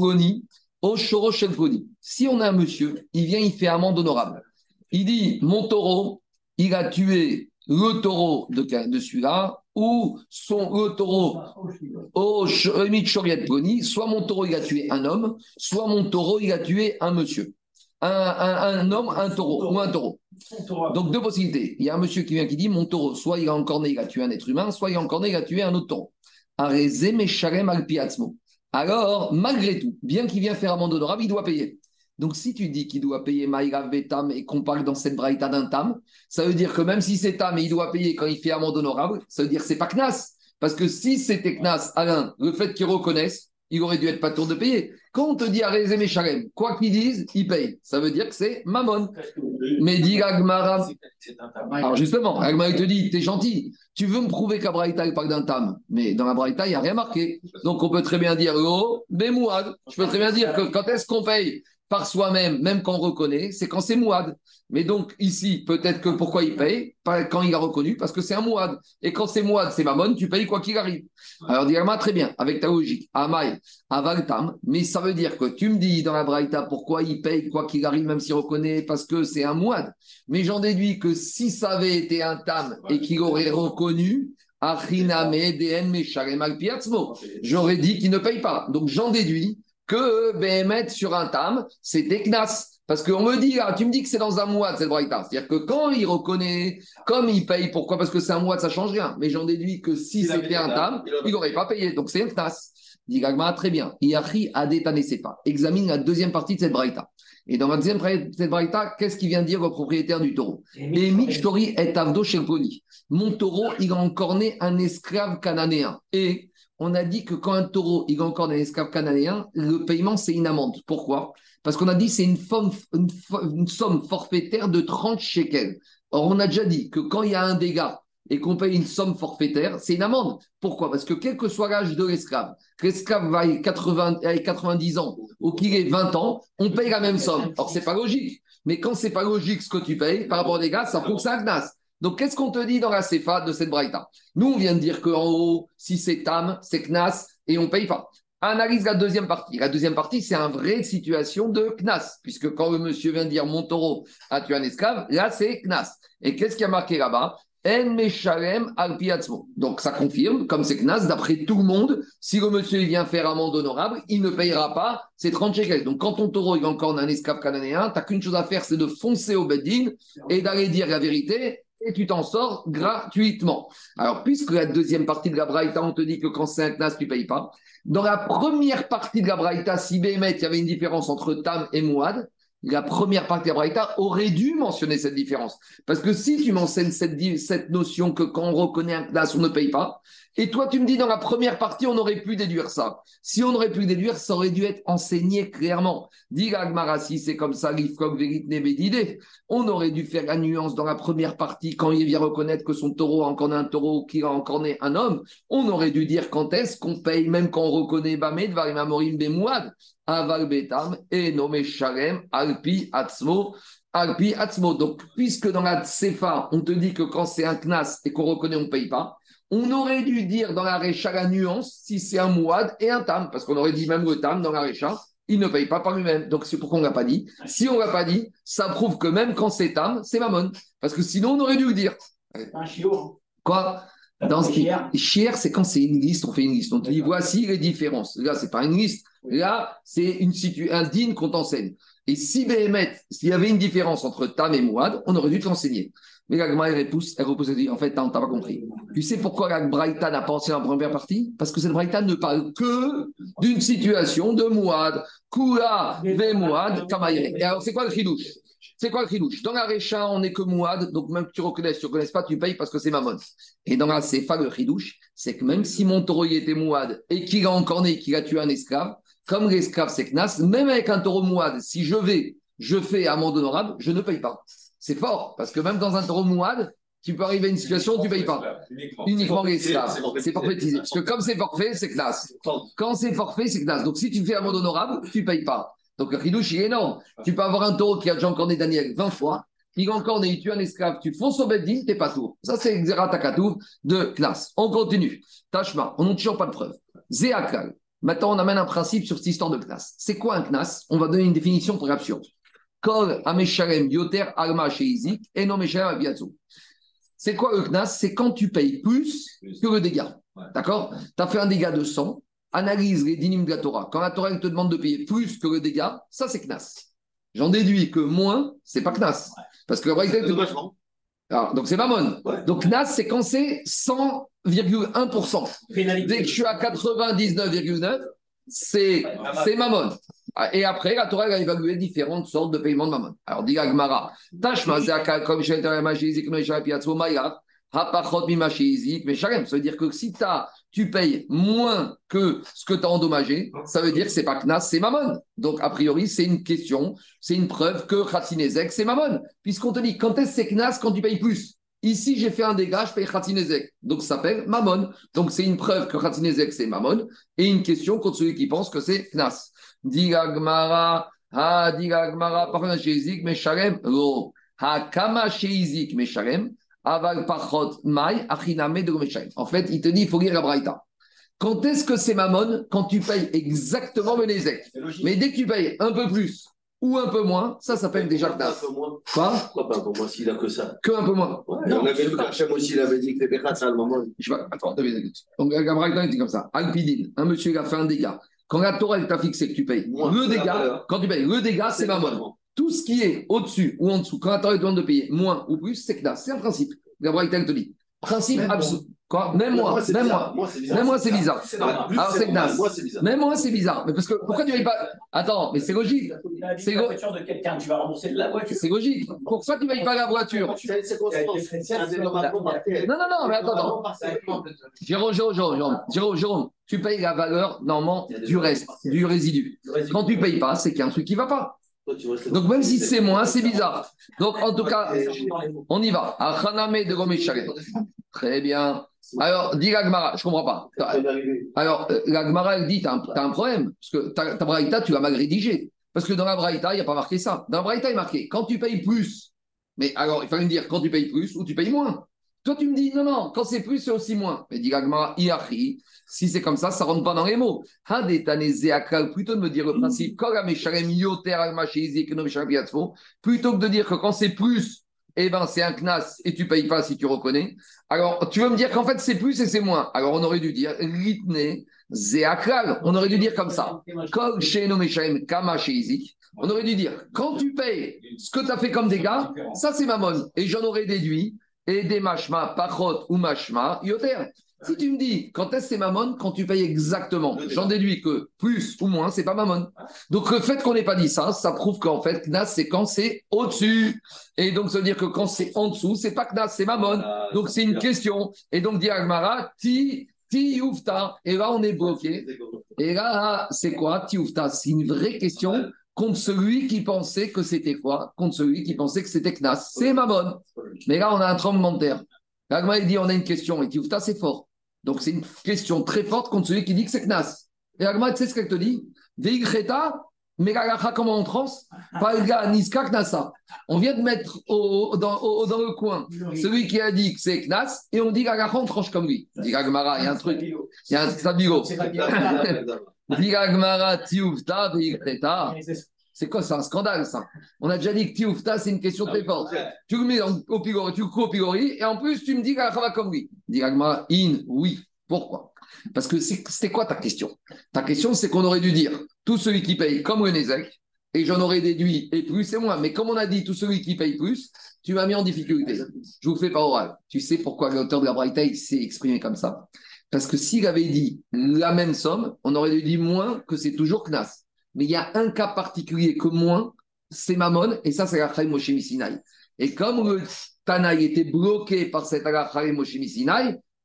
Si on a un monsieur, il vient, il fait amende honorable. Il dit Mon taureau, il a tué le taureau de, de celui-là, ou son taureau au soit mon taureau, il a tué un homme, soit mon taureau, il a tué un monsieur. Un, homme, un taureau, ou un taureau. Donc deux possibilités. Il y a un monsieur qui vient qui dit Mon taureau, soit il a encorné, il a tué un être humain, soit il a encorné, il a tué un autre taureau. Alors, malgré tout, bien qu'il vienne faire amende honorable, il doit payer. Donc, si tu dis qu'il doit payer Maïra Vetam et qu'on parle dans cette braïta d'un tam, ça veut dire que même si c'est tam et il doit payer quand il fait amende honorable, ça veut dire que c'est pas Knas. Parce que si c'était Knas, Alain, le fait qu'il reconnaisse, il aurait dû être pas tour de payer. Quand on te dit Arezé Meshalem, quoi qu'ils disent, il paye. Ça veut dire que c'est Mammon. Mais dit Agmara. Alors justement, Agmara te dit, t'es gentil, tu veux me prouver qu'à Braïta, il parle d'un tam. Mais dans la Braïta, il n'y a rien marqué. Donc on peut très bien dire, oh, Bémouad. Je peux très bien dire que quand est-ce qu'on paye par soi-même, même quand on reconnaît, c'est quand c'est mouad. Mais donc ici, peut-être que pourquoi il paye Quand il a reconnu, parce que c'est un mouad. Et quand c'est mouad, c'est mamon, tu payes quoi qu'il arrive. Alors dis-moi très bien, avec ta logique, Amaï, Avaltam, mais ça veut dire que tu me dis dans la Braïta pourquoi il paye quoi qu'il arrive, même s'il reconnaît, parce que c'est un mouad. Mais j'en déduis que si ça avait été un tam et qu'il aurait reconnu, J'aurais dit qu'il ne paye pas. Donc j'en déduis que Béhémet sur un tam, c'était Knas. Parce qu'on me dit, ah, tu me dis que c'est dans un mois cette braïta. C'est-à-dire que quand il reconnaît, comme il paye, pourquoi? Parce que c'est un mois, ça change rien. Mais j'en déduis que si c'était un tam, il aurait il n'aurait pas payé. Donc c'est un knas. Dit Gagmara, très bien. Iachi pas. Examine la deuxième partie de cette braïta. Et dans la deuxième partie de cette braïta, qu'est-ce qu'il vient dire au propriétaire du taureau? Et Michtori est avdo. Mon taureau, il a encorné un esclave cananéen. Et on a dit que quand un taureau, il a encore un esclave cananéen, le paiement, c'est une amende. Pourquoi? Parce qu'on a dit c'est une, somme forfaitaire de 30 shekels. Or, on a déjà dit que quand il y a un dégât et qu'on paye une somme forfaitaire, c'est une amende. Pourquoi? Parce que quel que soit l'âge de l'esclave, que l'esclave 80, ait 90 ans ou qu'il ait 20 ans, on paye la même somme. Or, c'est pas logique. Mais quand c'est pas logique ce que tu payes par rapport au dégâts, ça prouve que c'est un knas. Donc, qu'est-ce qu'on te dit dans la CFA de cette braïta? Nous, on vient de dire qu'en haut, si c'est tam, c'est knas et on paye pas. Analyse la deuxième partie. La deuxième partie, c'est une vraie situation de knas, puisque quand le monsieur vient dire mon taureau a tué un esclave, là, c'est knas. Et qu'est-ce qui a marqué là-bas? Donc, ça confirme, comme c'est knas, d'après tout le monde, si le monsieur vient faire amende honorable, il ne payera pas ses 30 shekels. Donc, quand ton taureau va encore un esclave cananéen, tu n'as qu'une chose à faire, c'est de foncer au beddin et d'aller dire la vérité et tu t'en sors gratuitement. Alors, puisque la deuxième partie de la Braïta, on te dit que quand c'est un knas, tu ne payes pas. Dans la première partie de la Braïta, si Béhémet, il y avait une différence entre Tam et Mouad, la première partie de la Braïta aurait dû mentionner cette différence. Parce que si tu m'enseignes cette, cette notion que quand on reconnaît un knas, on ne paye pas, et toi tu me dis dans la première partie, on aurait pu déduire ça. Si on aurait pu déduire, ça aurait dû être enseigné clairement. Si c'est comme ça, on aurait dû faire la nuance dans la première partie quand il vient reconnaître que son taureau a encore un taureau, qu'il a encore un homme. On aurait dû dire quand est-ce qu'on paye, même quand on reconnaît Bamed, Varimamorim Bemouad, Aval Betam, et nommé Shalem, Alpi Atzmo, Alpi Atzmo. Donc, puisque dans la Tsefa, on te dit que quand c'est un Knas et qu'on reconnaît, on ne paye pas, on aurait dû dire dans la Récha la nuance si c'est un Mouad et un Tam, parce qu'on aurait dit même le Tam dans la Récha, il ne paye pas par lui-même. Donc, c'est pourquoi on ne l'a pas dit. Si on ne l'a pas dit, ça prouve que même quand c'est Tam, c'est Mammon. Parce que sinon, on aurait dû le dire. Un chiot. Quoi? Dans ce qui Chier. Chier, c'est quand c'est une liste, on fait une liste. On te dit voici les différences. Là, c'est pas une liste. Là, c'est une situ... un digne qu'on t'enseigne. Et si Béhémet, s'il y avait une différence entre Tam et Mouad, on aurait dû te l'enseigner. Mais la Gemara, elle repousse, elle repousse, elle dit en fait, non, t'as pas compris. Tu sais pourquoi la Braïta n'a pas enseigné la première partie? Parce que cette Braïta ne parle que d'une situation de Mouad. Kula, ve Mouad, Kamaïre. Et alors, c'est quoi le chidouche? C'est quoi le chidouche? Dans la Récha, on n'est que Mouad, donc même que tu reconnais, si tu ne reconnais pas, tu payes parce que c'est Mammon. Et dans la Sefa, le chidouche, c'est que même si mon taureau était Mouad et qu'il a encore né, qu'il a tué un esclave, comme l'esclave c'est Knas, même avec un taureau Mouad, si je vais, je fais amende honorable, je ne paye pas. C'est fort, parce que même dans un taureau Mouad, tu peux arriver à une situation où tu ne payes pas. Uniquement l'esclave. C'est forfaitisé. Parce que comme c'est forfait, c'est classe. Quand c'est forfait, c'est classe. Donc si tu fais amende honorable, tu ne payes pas. Donc le chidouche, il est énorme. Tu peux avoir un taureau qui a déjà encorné Daniel 20 fois, il a encorné, il tue un esclave, tu fonces au beddin, t'es pas tour. Ça, c'est Xeratakatouf de classe. On continue. Tashma, on n'a toujours pas de preuve. Zéakal. Maintenant, on amène un principe sur cette histoire de classe. C'est quoi un knas On va donner une définition très absurde. Kol ameshalem yoter alma sheizik et non. C'est quoi le knas C'est quand tu payes plus que le dégât. D'accord? Tu as fait un dégât de 100, analyse les dynimes de la Torah. Quand la Torah te demande de payer plus que le dégât, ça c'est knas. J'en déduis que moins, c'est pas knas. Parce que la Braïta. Alors, donc c'est mammon. Ouais. Donc knas, c'est quand c'est 100,1%. Pénalité. Dès que je suis à 99,9, c'est c'est mammon. Ah, Et après, la Torah elle a évalué différentes sortes de paiements de mammon. Alors, dit Agmara, Tashma zaka comme Shalem. Ça veut dire que si t'as, tu payes moins que ce que tu as endommagé, ça veut dire que c'est pas Knas, c'est mammon. Donc, a priori, c'est une question, c'est une preuve que Khatinezek, c'est mammon. Puisqu'on te dit, quand est-ce que c'est Knas quand tu payes plus Ici, j'ai fait un dégât, je paye Khatinezek. Donc, ça s'appelle Mammon. Donc, c'est une preuve que Khatinezek, c'est Mammon. Et une question contre celui qui pense que c'est Knas. Digagmara, ha, digagmara, parna sheizik, meshalem, lo. Ha, kama sheizik, meshalem, aval pachot, mai, achiname, de meshalem. En fait, il te dit, il faut lire la Braïta. Quand est-ce que c'est Mammon? Quand tu payes exactement le Nézek. Mais dès que tu payes un peu plus ou un peu moins, ça s'appelle déjà Knas. Un peu moins. Quoi? Pourquoi pas un peu moins s'il a que ça? Que un peu moins. Ouais, On avait vu qu'Hachem aussi, il avait dit que les Béchats, c'est le moment. Je sais pas, attends, deux minutes. Donc, Braïta, il dit comme ça. Alpidine, un monsieur, il a fait un dégât. Quand la Torah, t'a fixé que tu payes Moins le que la dégât, quand tu payes le dégât, c'est mammon. Tout ce qui est au-dessus ou en dessous, quand la Torah demande de payer moins ou plus, c'est Knas. C'est un principe. La Braïta te dit. Principe absolu. Quoi? Même moi, même moi. Même moi, c'est bizarre. Alors, c'est Knas. Même moi, c'est bizarre. Mais parce que pourquoi tu ne pas. Attends, mais c'est logique. C'est la voiture de quelqu'un, tu vas rembourser de la voiture. C'est logique. Pourquoi tu ne payes pas la voiture Non, non, non, mais attends, Jérôme, Jérôme, Jérôme, Jérôme, tu payes la valeur, normalement, du reste, du résidu. Quand tu ne payes pas, c'est qu'il y a un truc qui ne va pas. Donc même si c'est moins, c'est bizarre. Donc en tout cas, on y va. De Gomesharet. Très bien. Alors, dis l'Agmara, je ne comprends pas. Alors, euh, l'Agmara, elle dit, tu as, un problème, parce que ta, ta Braïta, tu l'as mal rédigée. Parce que dans la Braïta, il n'y a pas marqué ça. Dans la Braïta, il est marqué, quand tu payes plus, mais alors, il fallait me dire quand tu payes plus ou tu payes moins. Toi, tu me dis, non, non, quand c'est plus, c'est aussi moins. Mais dit l'Agmara, Iachi, si c'est comme ça, ça rentre pas dans les mots. Plutôt de me dire le principe, plutôt que de dire que quand c'est plus, eh ben, c'est un knas et tu payes pas si tu reconnais. Alors, tu veux me dire qu'en fait, c'est plus et c'est moins. Alors, on aurait dû dire ritne zeakral. On aurait dû dire comme ça. On aurait dû dire, quand tu payes ce que tu as fait comme dégâts, ça c'est mamon. Et j'en aurais déduit, et des machma, pachot ou machma, yoter. Si tu me dis, quand est-ce c'est mamon Quand tu payes exactement? J'en déduis que plus ou moins, c'est pas mamon. Donc le fait qu'on n'ait pas dit ça, ça prouve qu'en fait, Knas, c'est quand c'est au-dessus. Et donc, ça veut dire que quand c'est en dessous, c'est pas Knas, c'est mamon. Donc c'est une question. Et donc, dit Agmara, ti, ti oufta. Et là, on est bloqué. Et là, c'est quoi, ti oufta C'est une vraie question contre celui qui pensait que c'était quoi? Contre celui qui pensait que c'était Knas. C'est mamon. Mais là, on a un tremblement de terre. Il dit, on a une question. Et ti oufta, c'est fort. Donc, c'est une question très forte contre celui qui dit que c'est Knas. Et Agma, tu sais ce qu'elle te dit? Veigreta, Megagacha, comment on trans Palga, Niska, Knasa. On vient de mettre au, dans, le coin celui qui a dit que c'est Knas et on dit Gagacha, on tranche comme lui. Dit Gagmara, il y a un truc. Il y a un Sabigo. Veigreta. C'est quoi C'est un scandale, ça? On a déjà dit que Tioufta, c'est une question très forte. Tu le mets au pigori, tu le au pigori, et en plus, tu me dis va comme lui. Dit in, oui. Pourquoi? Parce que c'était quoi ta question? Ta question, c'est qu'on aurait dû dire tout celui qui paye comme le et j'en aurais déduit, et plus et moins. Mais comme on a dit tout celui qui paye plus, tu m'as mis en difficulté. Je vous fais pas oral. Tu sais pourquoi l'auteur de la Braïta s'est exprimé comme ça? Parce que s'il avait dit la même somme, on aurait dire moins que c'est toujours Knas. Mais il y a un cas particulier que moins, c'est Mammon, et ça, c'est la Moshe. Et comme le Tanaï était bloqué par cette Moshe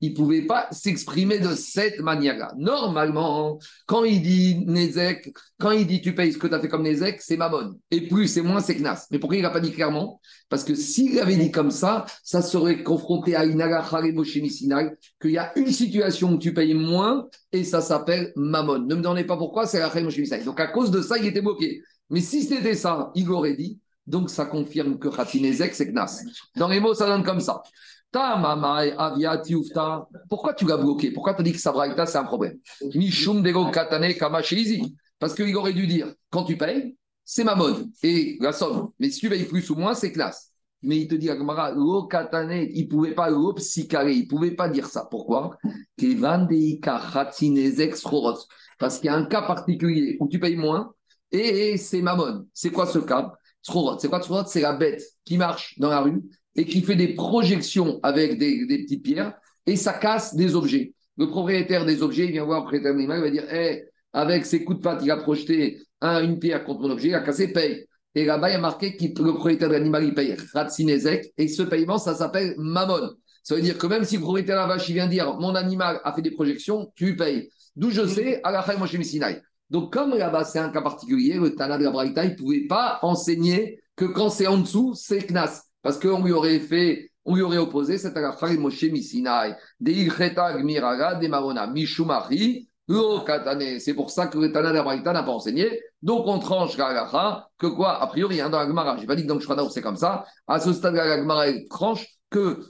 il ne pouvait pas s'exprimer de cette manière-là. Normalement, quand il dit Nezek, quand il dit tu payes ce que tu as fait comme Nezek, c'est Mammon. Et plus c'est moins, c'est Knas. Mais pourquoi il n'a pas dit clairement? Parce que s'il avait dit comme ça, ça serait confronté à Moshe Sinai, qu'il y a une situation où tu payes moins et ça s'appelle Mammon. Ne me donnez pas pourquoi, c'est Sinai. Donc à cause de ça, il était bloqué. Mais si c'était ça, il aurait dit. Donc ça confirme que Nezek, c'est Knas. Dans les mots, ça donne comme ça. Pourquoi tu l'as bloqué? Pourquoi tu as dit que Sabraïta, c'est un problème? Parce qu'il aurait dû dire quand tu payes, c'est ma mode et la somme. Mais si tu payes plus ou moins, c'est classe. Mais il te dit, Agmara, katane, il ne pouvait pas lo il pouvait pas dire ça. Pourquoi? Parce qu'il y a un cas particulier où tu payes moins et c'est mammon. C'est quoi ce cas? C'est quoi C'est la bête qui marche dans la rue et qui fait des projections avec des, petites pierres et ça casse des objets. Le propriétaire des objets, il vient voir le propriétaire de l'animal, il va dire hey, avec ses coups de patte, il a projeté une pierre contre mon objet, il a cassé, paye. Et là-bas, il y a marqué que le propriétaire de l'animal, il paye Ratsinezek, et ce paiement, ça s'appelle Mammon. Ça veut dire que même si le propriétaire de la vache, il vient dire mon animal a fait des projections, tu payes. D'où je sais, à la moi chez Sinai. Donc, comme là-bas, c'est un cas particulier, le Tana de la Braïta, il ne pouvait pas enseigner que quand c'est en dessous, c'est Knas. Parce qu'on lui aurait fait, on lui aurait opposé cette de Moshe Misinai, de Gmiraga, de Marona, Mishumari. C'est pour ça que le Tana d'Abraïta n'a pas enseigné. Donc on tranche Gagacha, que quoi A priori, hein, dans la Gemara, je n'ai pas dit que dans le c'est comme ça. À ce stade, la Gemara tranche que,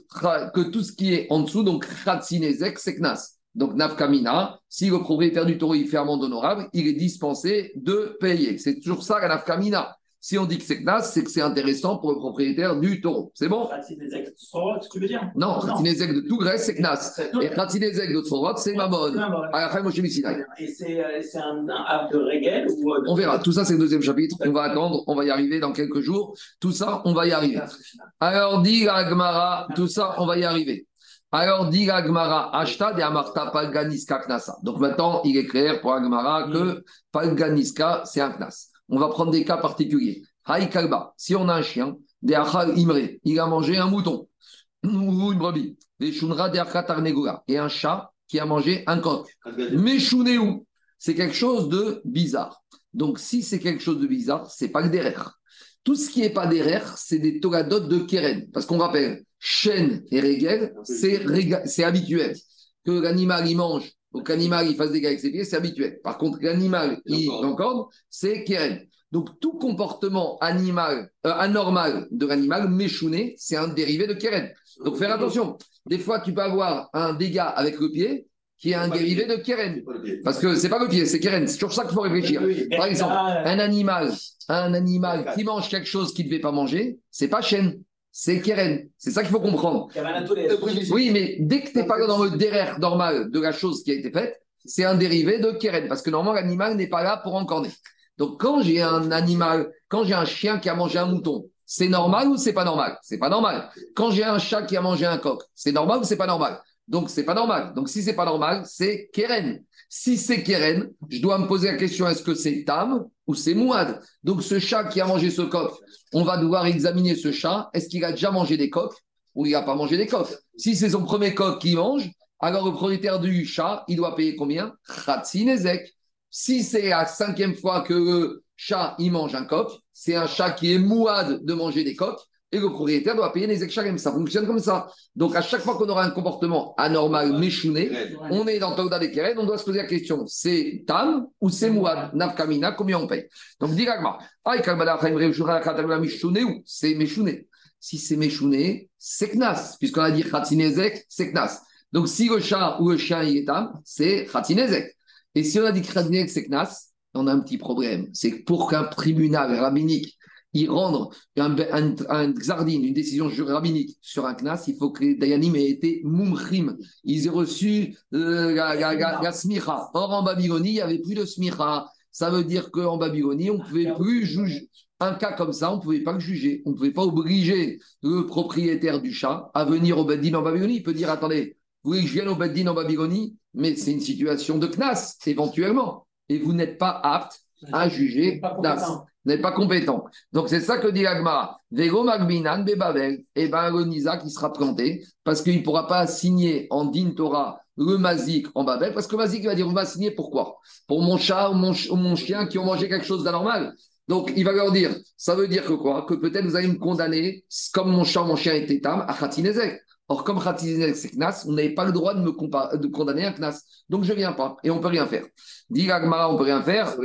que tout ce qui est en dessous, donc Khatsinezek, c'est Knas. Donc, Nafkamina, si le propriétaire du taureau il fait amende honorable, il est dispensé de payer. C'est toujours ça la Nafkamina. Si on dit que c'est Knas, c'est que c'est intéressant pour le propriétaire du taureau. C'est bon? Khatinezek de tu veux dire? Non, Khatinezek de tout Grèce, c'est Knas. Et Khatinezek de Tzorot, c'est Mamon. À la fin, Moshe. Et c'est euh, un art de Régel euh, On verra. Tout ça, c'est le deuxième chapitre. On va attendre. On va y arriver dans quelques jours. Tout ça, on va y arriver. Alors, dit Agmara, tout ça, on va y arriver. Alors, dit Agmara, Ashta de Amarta Palganiska Knasa. Donc maintenant, il est clair pour Agmara que Palganiska, c'est un Knas. On va prendre des cas particuliers. Haï Kalba, si on a un chien, Achal Imre, il a mangé un mouton ou une brebis. De et un chat qui a mangé un coq. Meshunéou, c'est quelque chose de bizarre. Donc, si c'est quelque chose de bizarre, c'est pas que derrière. Tout ce qui n'est pas derrière, c'est des togadot de Keren. Parce qu'on rappelle, chêne et régel, c'est habituel. Que l'animal, il mange, que l'animal, il fasse des gars avec ses pieds, c'est habituel. Par contre, l'animal, il encorde, c'est Keren. Donc, tout comportement animal, euh, anormal de l'animal, méchouné, c'est un dérivé de Keren. Donc, faire attention. Des fois, tu peux avoir un dégât avec le pied qui est un dérivé de Keren. Parce que c'est pas le pied, c'est Keren. C'est sur ça qu'il faut réfléchir. Par exemple, un animal, un animal qui mange quelque chose qu'il ne devait pas manger, c'est pas chêne, c'est Keren. C'est ça qu'il faut comprendre. Oui, mais dès que tu n'es pas dans le derrière normal de la chose qui a été faite, c'est un dérivé de Keren. Parce que normalement, l'animal n'est pas là pour encorner. Donc, quand j'ai un animal, quand j'ai un chien qui a mangé un mouton, c'est normal ou c'est pas normal? C'est pas normal. Quand j'ai un chat qui a mangé un coq, c'est normal ou c'est pas normal? Donc, c'est pas normal. Donc, si c'est pas normal, c'est Keren. Si c'est Keren, je dois me poser la question est-ce que c'est Tam ou c'est Mouad Donc, ce chat qui a mangé ce coq, on va devoir examiner ce chat. Est-ce qu'il a déjà mangé des coqs ou il n'a pas mangé des coqs? Si c'est son premier coq qu'il mange, alors le propriétaire du chat, il doit payer combien? Khatsinezek. Si c'est la cinquième fois que le chat il mange un coq, c'est un chat qui est mouade de manger des coqs et le propriétaire doit payer les excharim. Ça fonctionne comme ça. Donc à chaque fois qu'on aura un comportement anormal, méchouné, on est dans Togda des Keren, on doit se poser la question c'est Tam ou c'est Mouad? Nafkamina, combien on paye? Donc diragma, c'est méchouné? Si c'est méchouné, c'est Knas, puisqu'on a dit Khatsinezek, c'est Knas. Donc si le chat ou le chien il est Tam, c'est Khatsinezek. Et si on a dit Khatsinezek, c'est Knas, on a un petit problème. C'est que pour qu'un tribunal rabbinique il rendre un, un, une décision rabbinique sur un knas, il faut que les Dayanim aient été mumchim. Ils aient reçu euh, la, la, la, la smicha. Or, en Babylonie, il n'y avait plus de smicha. Ça veut dire qu'en Babylonie, on ne pouvait plus juger. Un cas comme ça, on ne pouvait pas le juger. On ne pouvait pas obliger le propriétaire du chat à venir au Beddin en Babylonie. Il peut dire attendez, vous voulez que je vienne au Beddin en Babylonie? Mais c'est une situation de knas, éventuellement. Et vous n'êtes pas apte à juger knas. N'est pas compétent. Donc c'est ça que dit Agmara. Vego Magbinan Bebavel, et ben le Nisa qui sera planté, parce qu'il ne pourra pas signer en din Torah le Mazik en Babel, parce que Mazik va dire on va signer pourquoi Pour mon chat ou mon, chien qui ont mangé quelque chose d'anormal. Donc il va leur dire, ça veut dire que quoi? Que peut-être vous allez me condamner, comme mon chat mon chien était tam, à Khatinezek. Or, comme Khatinezek c'est Knas, on n'avait pas le droit de me condamner un Knas. Donc je ne viens pas, et on ne peut rien faire. Dit Agmara, on ne peut rien faire.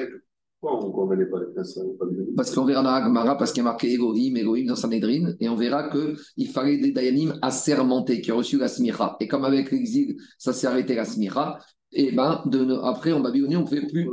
Pourquoi on ne pas les- Parce qu'on verra dans Agmara, parce qu'il y a marqué Elohim, Elohim dans Sanhedrin, et on verra qu'il fallait des Dayanim assermentés qui ont reçu la Smira. Et comme avec l'exil, ça s'est arrêté la Smira, et ben de, après en Babylonie, on ne pouvait plus.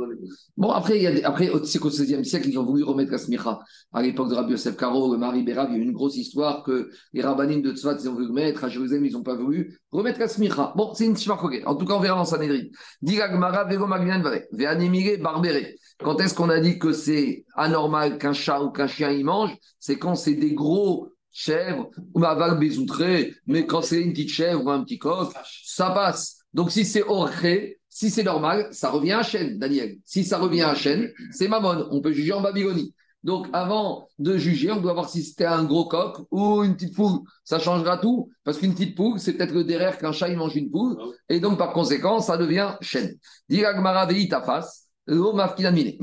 Bon, après, il y a après c'est qu'au XVIe siècle, ils ont voulu remettre la Smira. À l'époque de Rabbi Yosef Karo, le mari Bérav, il y a eu une grosse histoire que les rabbinim de Tzfat, ils ont voulu mettre, à Jérusalem, ils n'ont pas voulu remettre la Smira. Bon, c'est une shmarkoget. En tout cas, on verra dans Sanhedrin. Dit Agmara, Vego Magnan Veanimire Barbéré. Quand est-ce qu'on a dit que c'est anormal qu'un chat ou qu'un chien y mange? C'est quand c'est des gros chèvres ou aval bézoutré, mais quand c'est une petite chèvre ou un petit coq, ça passe. Donc si c'est orché, si c'est normal, ça revient à chêne, Daniel. Si ça revient à chêne, c'est mammon. On peut juger en Babylonie. Donc avant de juger, on doit voir si c'était un gros coq ou une petite poule. Ça changera tout, parce qu'une petite poule, c'est peut-être le derrière qu'un chat il mange une poule, et donc par conséquent, ça devient chêne. Mais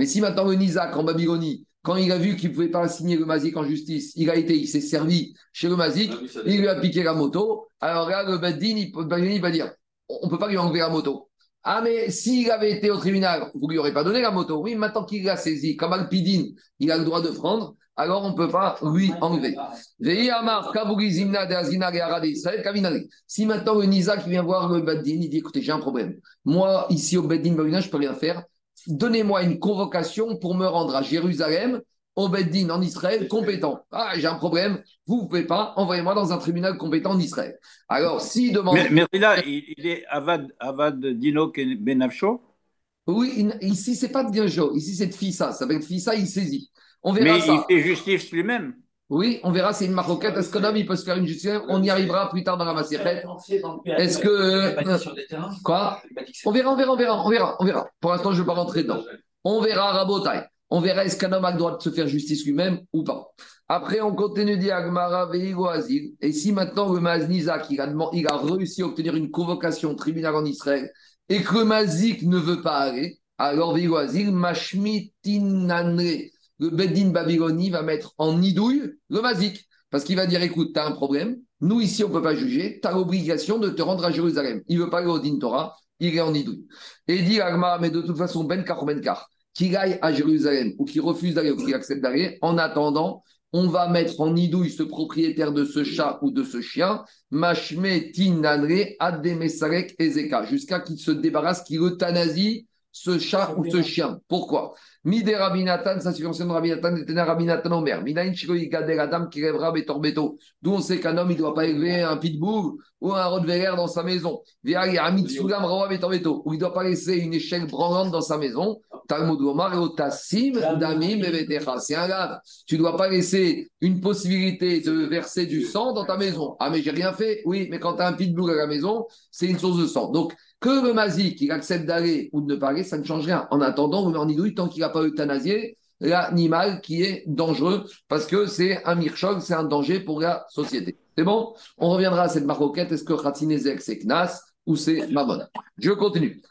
si maintenant le Nizak en Babylonie, quand il a vu qu'il ne pouvait pas signer le Mazik en justice, il a été, il s'est servi chez le Mazik, il lui a piqué la moto, alors là, le peut- il va dire on ne peut pas lui enlever la moto. Ah, mais s'il avait été au tribunal, vous ne lui aurez pas donné la moto. Oui, maintenant qu'il l'a saisi, comme Alpidine, il a le droit de prendre, alors on ne peut pas lui enlever. Si maintenant le Nisa qui vient voir le Beddin, il dit écoutez, j'ai un problème. Moi, ici au Babylone, je ne peux rien faire. Donnez-moi une convocation pour me rendre à Jérusalem au Beddin en Israël compétent. Ah, j'ai un problème, vous ne pouvez pas, envoyez-moi dans un tribunal compétent en Israël. Alors, s'il demande. Mais, mais là, il, il est Avad, Avad Dino Benafcho Oui, ici, c'est pas de Dinjo, ici, c'est de Fissa. Ça s'appelle Fissa, il saisit. On verra Mais ça. il fait justice lui-même. Oui, on verra, c'est une maroquette. Est-ce qu'un homme, il peut se faire une justice? On y arrivera plus tard dans la Macérette. Est-ce que. Quoi? On verra, on verra, on verra, on verra, on verra. Pour l'instant, je ne vais pas rentrer dedans. On verra Rabotai. On verra est-ce qu'un homme a le droit de se faire justice lui-même ou pas. Après, on continue dit Agmara Azil. Et si maintenant le Maznizak, il a, réussi à obtenir une convocation au tribunal en Israël et que le Mazik ne veut pas aller, alors Veigo Azil, Mashmitinanre, le Beddin Babyloni va mettre en nidouille le Mazik. Parce qu'il va dire écoute, tu as un problème, nous ici on ne peut pas juger, tu as l'obligation de te rendre à Jérusalem. Il ne veut pas aller au Din Torah, il est en nidouille. Et dit Agmara, mais de toute façon, Ben Kar Ben qu'il aille à Jérusalem ou qu'il refuse d'aller ou qu'il accepte d'aller, en attendant, on va mettre en nidouille ce propriétaire de ce chat ou de ce chien, Mashme Tinanre Ademesarek Ezeka, jusqu'à qu'il se débarrasse, qu'il euthanasie ce chat ou ce chien. Pourquoi? Mide Rabinatan, ça suffit de Rabinatan, et Rabinatan Omer. Minaïn Shiroi Gadel Adam qui rêvera Betor Beto. D'où on sait qu'un homme, il ne doit pas élever un pitbull ou un Rottweiler dans sa maison. Viari Amit Sulam Rawa Betor Beto. Ou il ne doit pas laisser une échelle branlante dans sa maison. Talmud Gomar et Otassim Damim Bebetecha. C'est un lave. Tu ne dois pas laisser une possibilité de verser du sang dans ta maison. Ah, mais j'ai rien fait. Oui, mais quand tu as un pitbull à la maison, c'est une source de sang. Donc, que le mazik, il accepte d'aller ou de ne pas aller, ça ne change rien. En attendant, on met en nidouille tant qu'il n'a pas euthanasié l'animal qui est dangereux parce que c'est un mirchog, c'est un danger pour la société. C'est bon? On reviendra à cette maroquette. Est-ce que Khatinezek, c'est Knas ou c'est Mamon Je continue.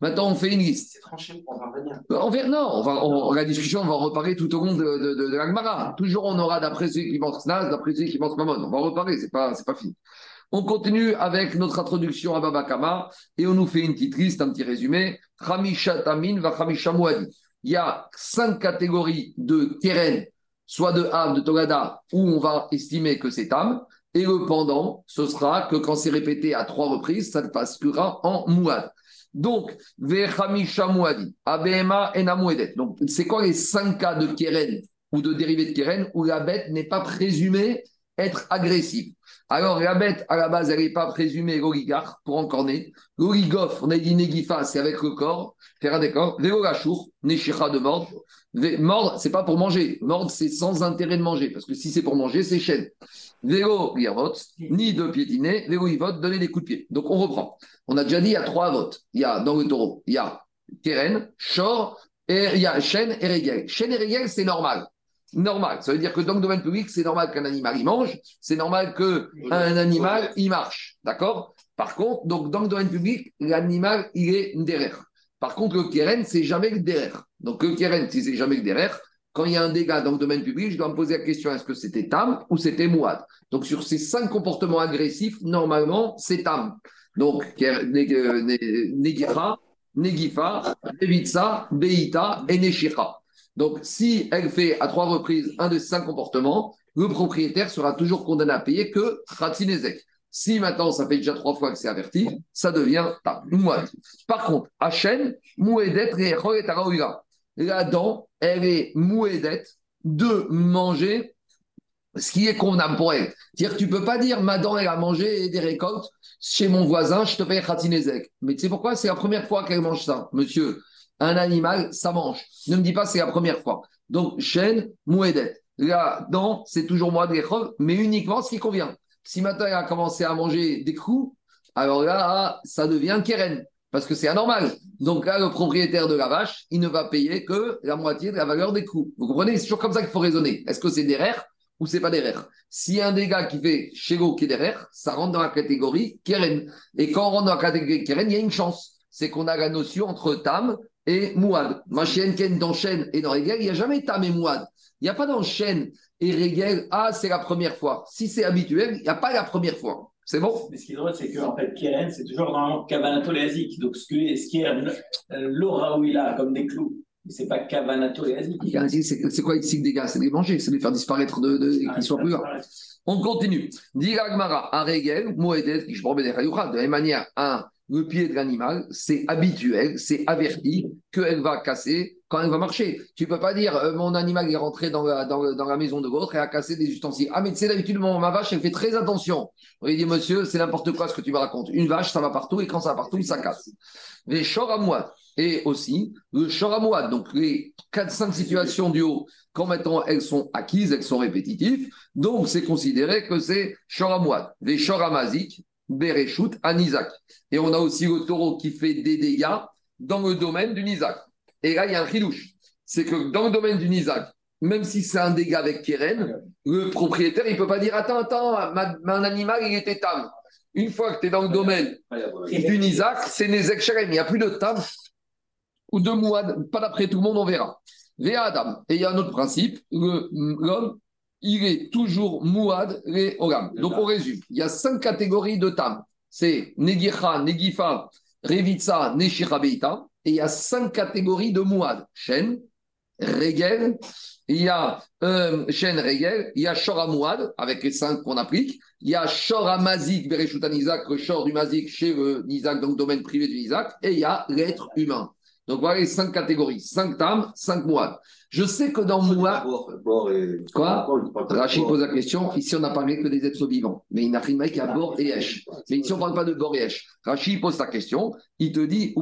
Maintenant, on fait une liste. C'est tranché pour en revenir. On verra, non, on va, on- la discussion, on va en reparler tout au long de, de, de, de la Gemara. Toujours, on aura d'après ceux qui pensent Nas, d'après ceux qui pensent Mamon. On va en reparler, c'est pas, pas fini. On continue avec notre introduction à Baba Kama et on nous fait une petite liste, un petit résumé. Khamisha Tamin va Khamisha Mouadi. Il y a cinq catégories de terrain, soit de Ham, de Togada, où on va estimer que c'est Tam. Et le pendant, ce sera que quand c'est répété à trois reprises, ça passera en Mouad. Donc. Donc, c'est quoi les cinq cas de Keren ou de dérivés de Keren où la bête n'est pas présumée être agressive? Alors, la bête, à la base, elle n'est pas présumée l'oligarque pour encorner. L'oligof, on a dit Negifa, c'est avec le corps, faire un décor. De mordre. Mordre, c'est pas pour manger. Mordre, c'est sans intérêt de manger. Parce que si c'est pour manger, c'est chaîne. Vélo Lirvot, ni de piétiner. Vélo Ivot, donner des coups de pied. Donc, on reprend. On a déjà dit, il y a trois votes. Il y a, dans le taureau, il y a Keren, Shor, et il y a Chêne et Régel. Chêne et Régel, c'est normal. Normal. Ça veut dire que dans le domaine public, c'est normal qu'un animal il mange, c'est normal qu'un animal il marche. D'accord? Par contre, donc dans le domaine public, l'animal il est derrière. Par contre, le keren, c'est jamais le derrière. Donc le keren, si c'est jamais le derrière, quand il y a un dégât dans le domaine public, je dois me poser la question est-ce que c'était tam ou c'était mouad? Donc sur ces cinq comportements agressifs, normalement, c'est tam. Donc, euh, Ne- Negira, Negifa, Levitsa, Beita et Neshira. Donc, si elle fait à trois reprises un de ces cinq comportements, le propriétaire sera toujours condamné à payer que Khatinezek. Si maintenant ça fait déjà trois fois que c'est averti, ça devient tam, mouad. Par contre, Hachem, Mouedet, et Taraouira. La dent, elle est Mouedet de manger ce qui est convenable pour elle. C'est-à-dire que tu peux pas dire ma dent, elle a mangé des récoltes chez mon voisin, je te paye Khatinezek. Mais tu sais pourquoi? C'est la première fois qu'elle mange ça, monsieur. Un animal, ça mange. Ne me dis pas c'est la première fois. Donc, chêne, mouedet. La dent, c'est toujours moi de l'école, mais uniquement ce qui convient. Si maintenant elle a commencé à manger des coups, alors là, ça devient keren, parce que c'est anormal. Donc là, le propriétaire de la vache, il ne va payer que la moitié de la valeur des coups. Vous comprenez? C'est toujours comme ça qu'il faut raisonner. Est-ce que c'est des RER ou c'est pas y a un dégât qui fait chez Go qui est des RER, ça rentre dans la catégorie keren. Et quand on rentre dans la catégorie keren, il y a une chance. C'est qu'on a la notion entre tam et mouad. Ma chienne ken dans chêne et dans régel, il n'y a jamais tam et mouad. Il n'y a pas dans chêne et régel, ah, c'est la première fois. Si c'est habituel, il n'y a pas la première fois. C'est bon Mais ce qui est drôle, c'est que en fait, Keren, c'est toujours normalement Kavanato Léazik. Donc, ce, que, ce qui est euh, l'aura où il a comme des clous, mais c'est pas Kavanato Léazik. C'est quoi ici le dégât C'est les manger, c'est les faire disparaître, de, de, Ah, qu'ils soient plus là. On continue. Dit Agmara, un régel, Moedet, qui je promets des de la même manière, un le pied de l'animal, c'est habituel, c'est averti qu'elle va casser quand elle va marcher. Tu peux pas dire euh, mon animal est rentré dans la, maison de l'autre et a cassé des ustensiles. Ah, mais sais, d'habitude, ma vache, elle fait très attention. Il dit, monsieur, c'est n'importe quoi ce que tu me racontes. Une vache, ça va partout et quand ça va partout, ça casse. Les choramouades. Et aussi, le choramouad. Donc, les 4-5 situations du haut, quand maintenant elles sont acquises, elles sont répétitives, donc c'est considéré que c'est choramouad. Les choramazik, bereshut, anizak. Et on a aussi le taureau qui fait des dégâts dans le domaine du nizak. Et là, il y a un ridouche. C'est que dans le domaine du nizak, même si c'est un dégât avec Keren, le propriétaire, il ne peut pas dire Attends, attends, mon animal, il était tam. Une fois que tu es dans le domaine du Nizak, c'est Nezek Shalem. Il n'y a plus de tam ou de Mouad. Pas d'après tout le monde, on verra. Adam. Et il y a un autre principe l'homme, il est toujours Mouad et Olam. Donc on résume. Il y a cinq catégories de tam. C'est Negicha, Negifa, Revitsa, Neshira Beita. Et il y a cinq catégories de Mouad. Shen, Regel, il y a euh, Shen Regel, il y a Shora Mouad, avec les cinq qu'on applique. Il y a Shora Mazik, Bereshutan Isaac, le Shor du Mazik chez le Nizak, donc domaine privé du Nizak. Et il y a l'être humain. Donc voilà les cinq catégories. Cinq tam, cinq Mouad. Je sais que dans Mouad, Quoi Rachid pose la question. Ici, on n'a parlé que des êtres vivants. Mais il n'a rien qui a bord et esh. Mais ici, on ne parle pas de bord et esh. Rachid pose la question. Il te dit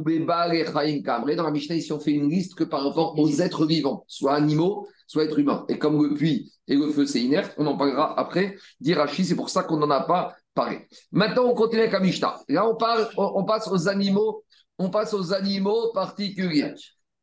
Kamre. Dans la Mishnah, ici, on fait une liste que par rapport aux êtres vivants, soit animaux, soit êtres humains. Et comme le puits et le feu, c'est inerte, on en parlera après. Dit Rachid, c'est pour ça qu'on n'en a pas parlé. Maintenant, on continue avec la Mishnah. Là, on, parle, on, on passe aux animaux. On passe aux animaux particuliers.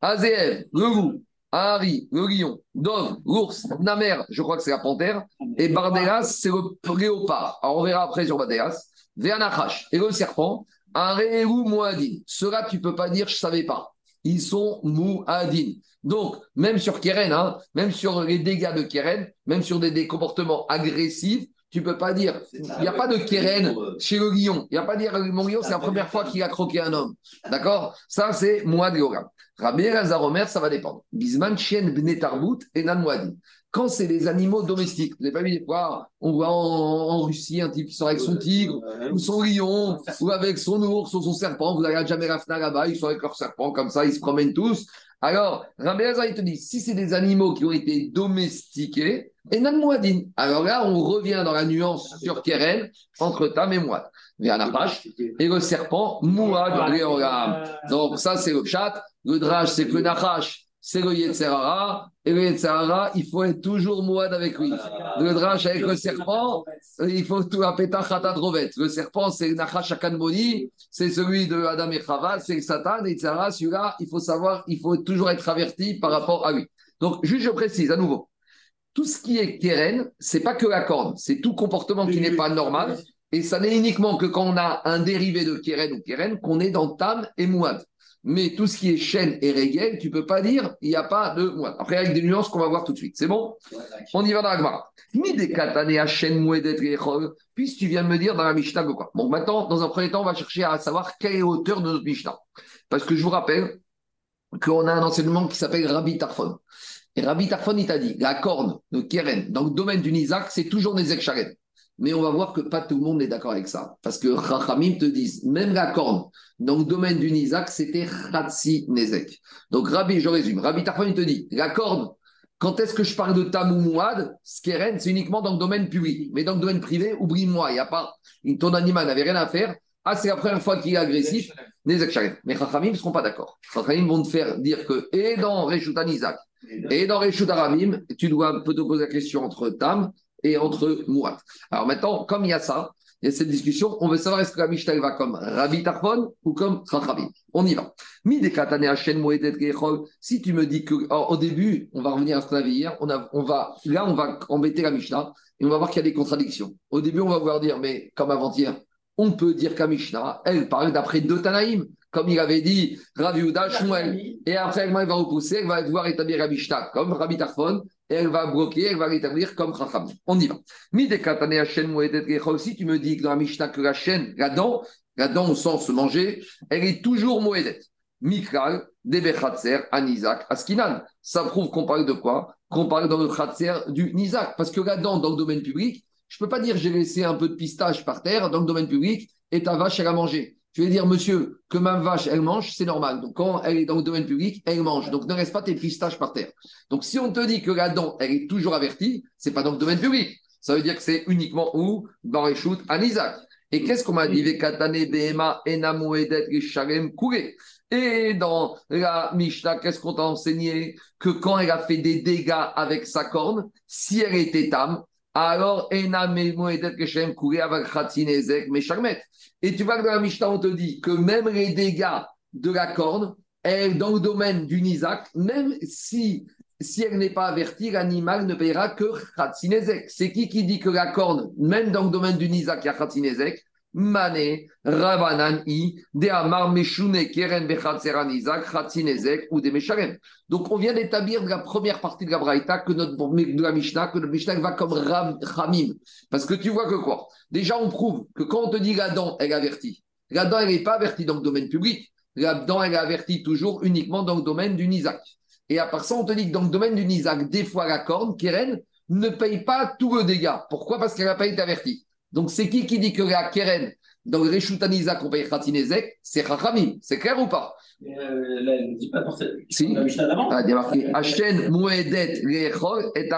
Azéel, le loup, Ahari, le lion, Dove, l'ours, Namer, je crois que c'est la panthère, et Bardelas, c'est le léopard. Alors on verra après sur Bardelas. Véanachash, et le serpent, Areu Mouadin. Cela, tu peux pas dire, je savais pas. Ils sont Mouadin. Donc, même sur Keren, hein, même sur les dégâts de Keren, même sur des comportements agressifs, tu peux pas dire, il n'y a pas de Keren chez le lion. Il n'y a pas de dire, mon lion, c'est la première fois qu'il a croqué un homme. D'accord? Ça, c'est Mouad Yoram. Rabbi Elazar Omer, ça va dépendre. Bisman, Chien, Bnetarbout et Nanouadi. Quand c'est des animaux domestiques, vous n'avez pas vu des fois, on voit en, en Russie un type qui sort avec son tigre, ou son lion, ou avec son ours, ou son serpent. Vous n'avez jamais Rafna là-bas, ils sont avec leur serpent, comme ça, ils se promènent tous. Alors, Rabbi il te dit, si c'est des animaux qui ont été domestiqués, et Nanouadin. Alors là, on revient dans la nuance sur Keren, entre Tam et Mouad. Véanapash, et le serpent, Mouad. Donc, ça, c'est le chat. Le drage, c'est que le nachash, c'est le Yetzerara. Et le Yetzerara, il faut être toujours mouad avec lui. Le drage avec le serpent, il faut tout appeler Tachatat Rovet. Le serpent, c'est le nachash Akanmoni, c'est celui de Adam et Chava, c'est Satan. Et Yetzerara, celui-là, il faut savoir, il faut toujours être averti par rapport à lui. Donc, juste je précise à nouveau. Tout ce qui est keren, c'est pas que la corne, c'est tout comportement qui n'est pas normal. Et ça n'est uniquement que quand on a un dérivé de keren ou keren qu'on est dans tam et mouad. Mais tout ce qui est chaîne et régel, tu peux pas dire, il n'y a pas de. Après, avec des nuances qu'on va voir tout de suite. C'est bon? On y va dans la. Ni des katané à chaîne mouedet rechol, puisque tu viens de me dire dans la Mishnah quoi. Bon, maintenant, dans un premier temps, on va chercher à savoir quelle est la hauteur de notre Mishnah. Parce que je vous rappelle qu'on a un enseignement qui s'appelle Rabbi Tarfon. Et Rabbi Tarfon, il t'a dit, la corne de Keren, dans le domaine du Nizak, c'est toujours des Sharen. Mais on va voir que pas tout le monde est d'accord avec ça. Parce que Rachamim te disent, même la corne, dans le domaine du Nizak, c'était Khatsi Nezek. Donc Rabbi, je résume, Rabbi Tarfon, il te dit, la corne, quand est-ce que je parle de Tam ou Mouad, Skeren, c'est uniquement dans le domaine public. Mais dans le domaine privé, oublie-moi, il n'y a pas, ton animal n'avait rien à faire. Ah, c'est la première fois qu'il est agressif, Nezek Sharen. Mais Rachamim ne seront pas d'accord. Rachamim vont te faire dire que, et dans Reshutan Nizak, et dans Reshut Aramim, tu dois peut te poser la question entre Tam et entre Mouat. Alors maintenant, comme il y a ça, il y a cette discussion, on veut savoir est-ce que la Mishnah va comme Rabbi Tarfon ou comme Chachamim. On y va. Si tu me dis que, alors, au début, on va revenir à ce qu'on avait hier, on, a, on va, là, on va embêter la Mishnah et on va voir qu'il y a des contradictions. Au début, on va vouloir dire, mais comme avant-hier, on peut dire qu'à Mishnah, elle parle d'après deux Tanaïm, comme il avait dit Rav Yehuda, Shmuel. Et après, elle va repousser, elle va devoir établir la Mishnah comme Rabbi Tarfon, elle va bloquer, elle va l'établir comme Chacham. On y va. Si tu me dis que dans la Mishnah, que la chaîne, la dent, la dent au sens manger, elle est toujours Moedet. Mikral, Debechatzer, Anizak, Askinan. Ça prouve qu'on parle de quoi? Qu'on parle dans le Khatser du Nizak. Parce que la dent, dans le domaine public, je ne peux pas dire j'ai laissé un peu de pistache par terre dans le domaine public et ta vache, elle a mangé. Tu vas dire, monsieur, que ma vache, elle mange, c'est normal. Donc, quand elle est dans le domaine public, elle mange. Donc, ne reste pas tes pistaches par terre. Donc, si on te dit que la dent, elle est toujours avertie, c'est pas dans le domaine public. Ça veut dire que c'est uniquement où Dans les shoots, à Isaac. Et qu'est-ce qu'on m'a dit? Et dans la Mishnah, qu'est-ce qu'on t'a enseigné? Que quand elle a fait des dégâts avec sa corne, si elle était tam, alors. Et tu vois que dans la Mishnah, on te dit que même les dégâts de la corne, elle, dans le domaine du Nizak, même si, si elle n'est pas avertie, l'animal ne payera que Khatsinezek. C'est qui qui dit que la corne, même dans le domaine du Nizak, il y a Khatsinezek Mané, Ravanan, I, De Amar, Meshune, Keren, Bechatzera, Nizak, Khatsinezek ou des Mesharem. Donc on vient d'établir de la première partie de la Braïta que notre, Mishnah, que notre Mishnah va comme Ram, Ramim. Parce que tu vois que quoi? Déjà, on prouve que quand on te dit la dent, elle avertit. La dent, elle n'est pas avertie dans le domaine public. La dent, elle est avertie toujours uniquement dans le domaine du Nizak. Et à part ça, on te dit que dans le domaine du Nizak, des fois la corne, Keren, ne paye pas tout le dégât. Pourquoi? Parce qu'elle n'a pas été avertie. Donc c'est qui qui dit que la Keren, dans le Reshut Nizak, on paye Khatinezek C'est Chachamim. C'est clair ou pas? Euh, là, ne dit pas dans cette Si. Ah, il y a marqué et.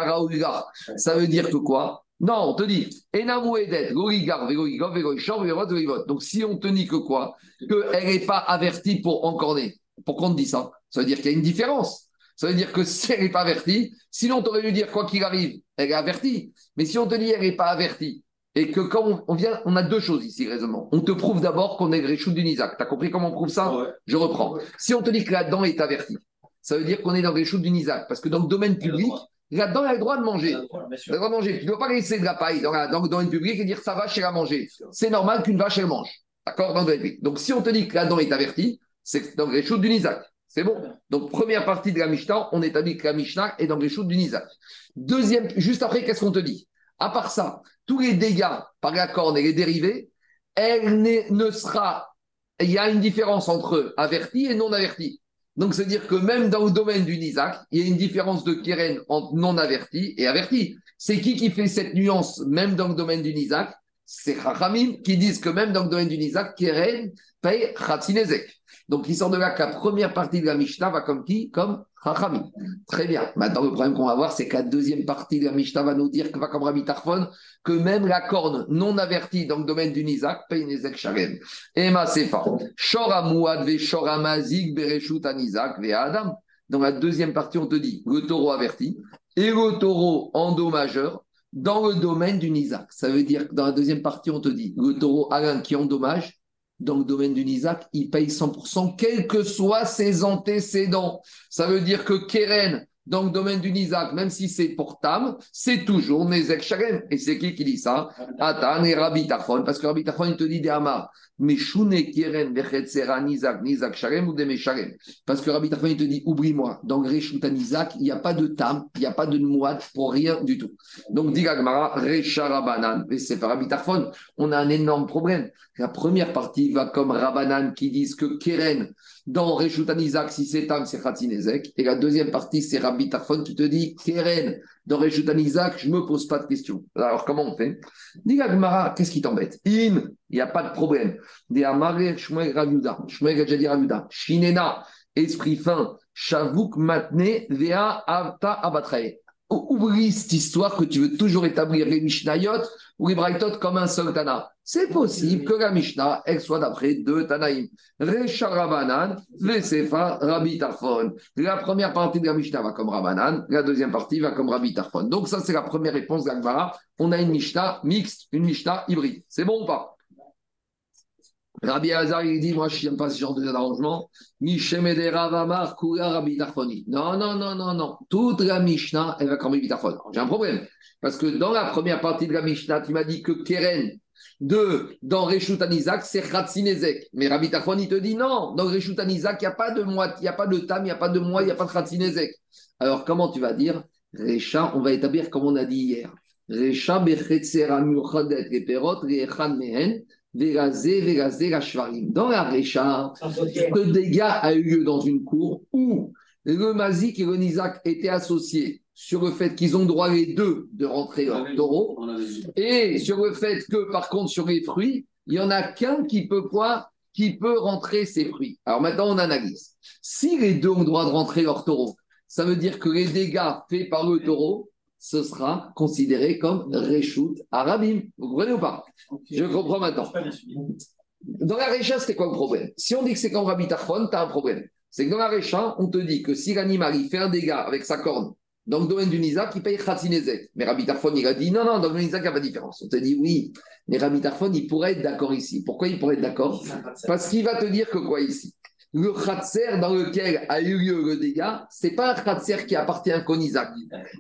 Ça veut dire que quoi? Non, on te dit Ena Moedet, Gorigar, Vegoigov, Vegoichor, Vegovot, Vegovot. Donc si on te dit que quoi? Qu'elle n'est pas avertie pour encorner. Pourquoi on te dit ça? Ça veut dire qu'il y a une différence. Ça veut dire que si elle n'est pas avertie, sinon on aurait dû dire quoi qu'il arrive, elle est avertie. Mais si on te dit elle n'est pas avertie, et que quand on, vient, on a deux choses ici, raisonnement. On te prouve d'abord qu'on est le Réchou du Nizak. Tu as compris comment on prouve ça Ouais. Je reprends. Si on te dit que la dent est avertie, ça veut dire qu'on est dans les choux du Nizak. Parce que dans le domaine public, la dent a le droit de manger. Elle a le droit, bien Elle sûr. a le droit de manger. Tu ne dois pas laisser de la paille dans, la- dans le domaine public et dire sa vache, elle a mangé. C'est normal qu'une vache, elle mange. D'accord Dans le domaine public. Donc si on te dit que la dent est avertie, c'est dans les choux du Nizak. C'est bon Donc première partie de la Mishnah, on établit que la Mishnah est dans les choux du Nizak. Deuxième, juste après, qu'est-ce qu'on te dit? À part ça, tous les dégâts par la corne et les dérivés, elle ne sera. Il y a une différence entre averti et non averti. Donc, c'est-à-dire que même dans le domaine du Nizak, il y a une différence de Keren entre non averti et averti. C'est qui qui fait cette nuance, même dans le domaine du Nizak C'est Chachamim qui disent que même dans le domaine du Nizak, Keren paye Khatsinezek. Donc, il sort de là que la première partie de la Mishnah va comme qui? Comme Très bien. Maintenant, le problème qu'on va voir, c'est que la deuxième partie de la Mishnah va nous dire que que même la corne non avertie dans le domaine du Nizak paye Sharem. Ema Sefa. Shora Mouad ve Shora Mazik Bereshut Anizak ve Adam. Dans la deuxième partie, on te dit le taureau averti et le taureau endommageur dans le domaine du Nizak. Ça veut dire que dans la deuxième partie, on te dit le taureau Alain qui endommage dans le domaine du Nizak, il paye 100%, quels que soient ses antécédents. Ça veut dire que Keren, dans le domaine du Nizak, même si c'est pour Tam, c'est toujours Nezek Sharem. Et c'est qui qui dit ça? Atan et Rabbi Tarfon. Parce que Rabbi Tarfon, il te dit des Hamar. Meshune Keren Vechetsera Nizak, Nizak Sharem ou Deme Sharem? Parce que Rabbi Tarfon, il te dit, oublie-moi, dans Greshuta Nizak, il n'y a pas de Tam, il n'y a pas de Mouad pour rien du tout. Donc, dit Gagmara, Recha Rabanan. Et c'est Rabbi Tarfon. On a un énorme problème. La première partie va comme Rabanan qui disent que Keren, dans Reshut Isaac, si c'est Tam, c'est Khatinezek. Et la deuxième partie, c'est Rabbi Tarfon qui te dit Keren, dans Reshut Isaac, je ne me pose pas de questions. Alors, comment on fait? Dis Gagmara, qu'est-ce qui t'embête? In, il n'y a pas de problème. Dis Amare, Shmuel Raviuda. Shmuel a. Shinena, esprit fin. Shavuk Matne, Vea Avta Abatrae. Oublie cette histoire que tu veux toujours établir les Mishnayot ou les Braithot comme un seul Tana. C'est possible que la Mishnah, elle soit d'après deux Tanaïm. Recha Rabanan, Vesefa, Rabbi Tarfon. La première partie de la Mishnah va comme Rabanan, la deuxième partie va comme Rabbi Tarfon. Donc ça, c'est la première réponse d'Agmara. On a une Mishnah mixte, une Mishnah hybride. C'est bon ou pas? Rabbi Hazar, il dit, moi, je n'aime pas ce genre d'arrangement. Non, non, non, non, non. Toute la Mishnah, elle va comme Rabbi Tarfon. J'ai un problème. Parce que dans la première partie de la Mishnah, tu m'as dit que Keren, de, dans Reshut Anizak, c'est Khatsinezek. Mais Rabbi Tarfon, il te dit non. Dans Reshut Anizak, il n'y a pas de moite, il n'y a pas de tam, il n'y a pas de moi, il n'y a pas de Khatsinezek. Alors, comment tu vas dire Recha, on va établir comme on a dit hier. Recha Bechetzera Muchadet Reperot Rechan Mehen. Dans la Récha, le dégât a eu lieu dans une cour où le Mazik et le Nizak étaient associés sur le fait qu'ils ont droit les deux de rentrer en taureau et sur le fait que par contre sur les fruits, il y en a qu'un qui peut quoi qui peut rentrer ses fruits. Alors maintenant, on analyse. Si les deux ont le droit de rentrer leur taureau, ça veut dire que les dégâts faits par le taureau, ce sera considéré comme Reshut Arabim. Vous comprenez ou pas? Je comprends maintenant. Dans la Récha, c'était quoi le problème? Si on dit que c'est comme Rabbi Tarfon, tu as un problème. C'est que dans la Récha, on te dit que si l'animal il fait un dégât avec sa corne dans le domaine du Nizak, il paye Khatinezek. Mais Rabbi Tarfon, il a dit non, non, dans le Nizak, il n'y a pas de différence. On te dit oui, mais Rabbi Tarfon, il pourrait être d'accord ici. Pourquoi il pourrait être d'accord? Parce qu'il va te dire que quoi ici? Le Khatser dans lequel a eu lieu le dégât, c'est pas un Khatser qui appartient qu'au Nizak.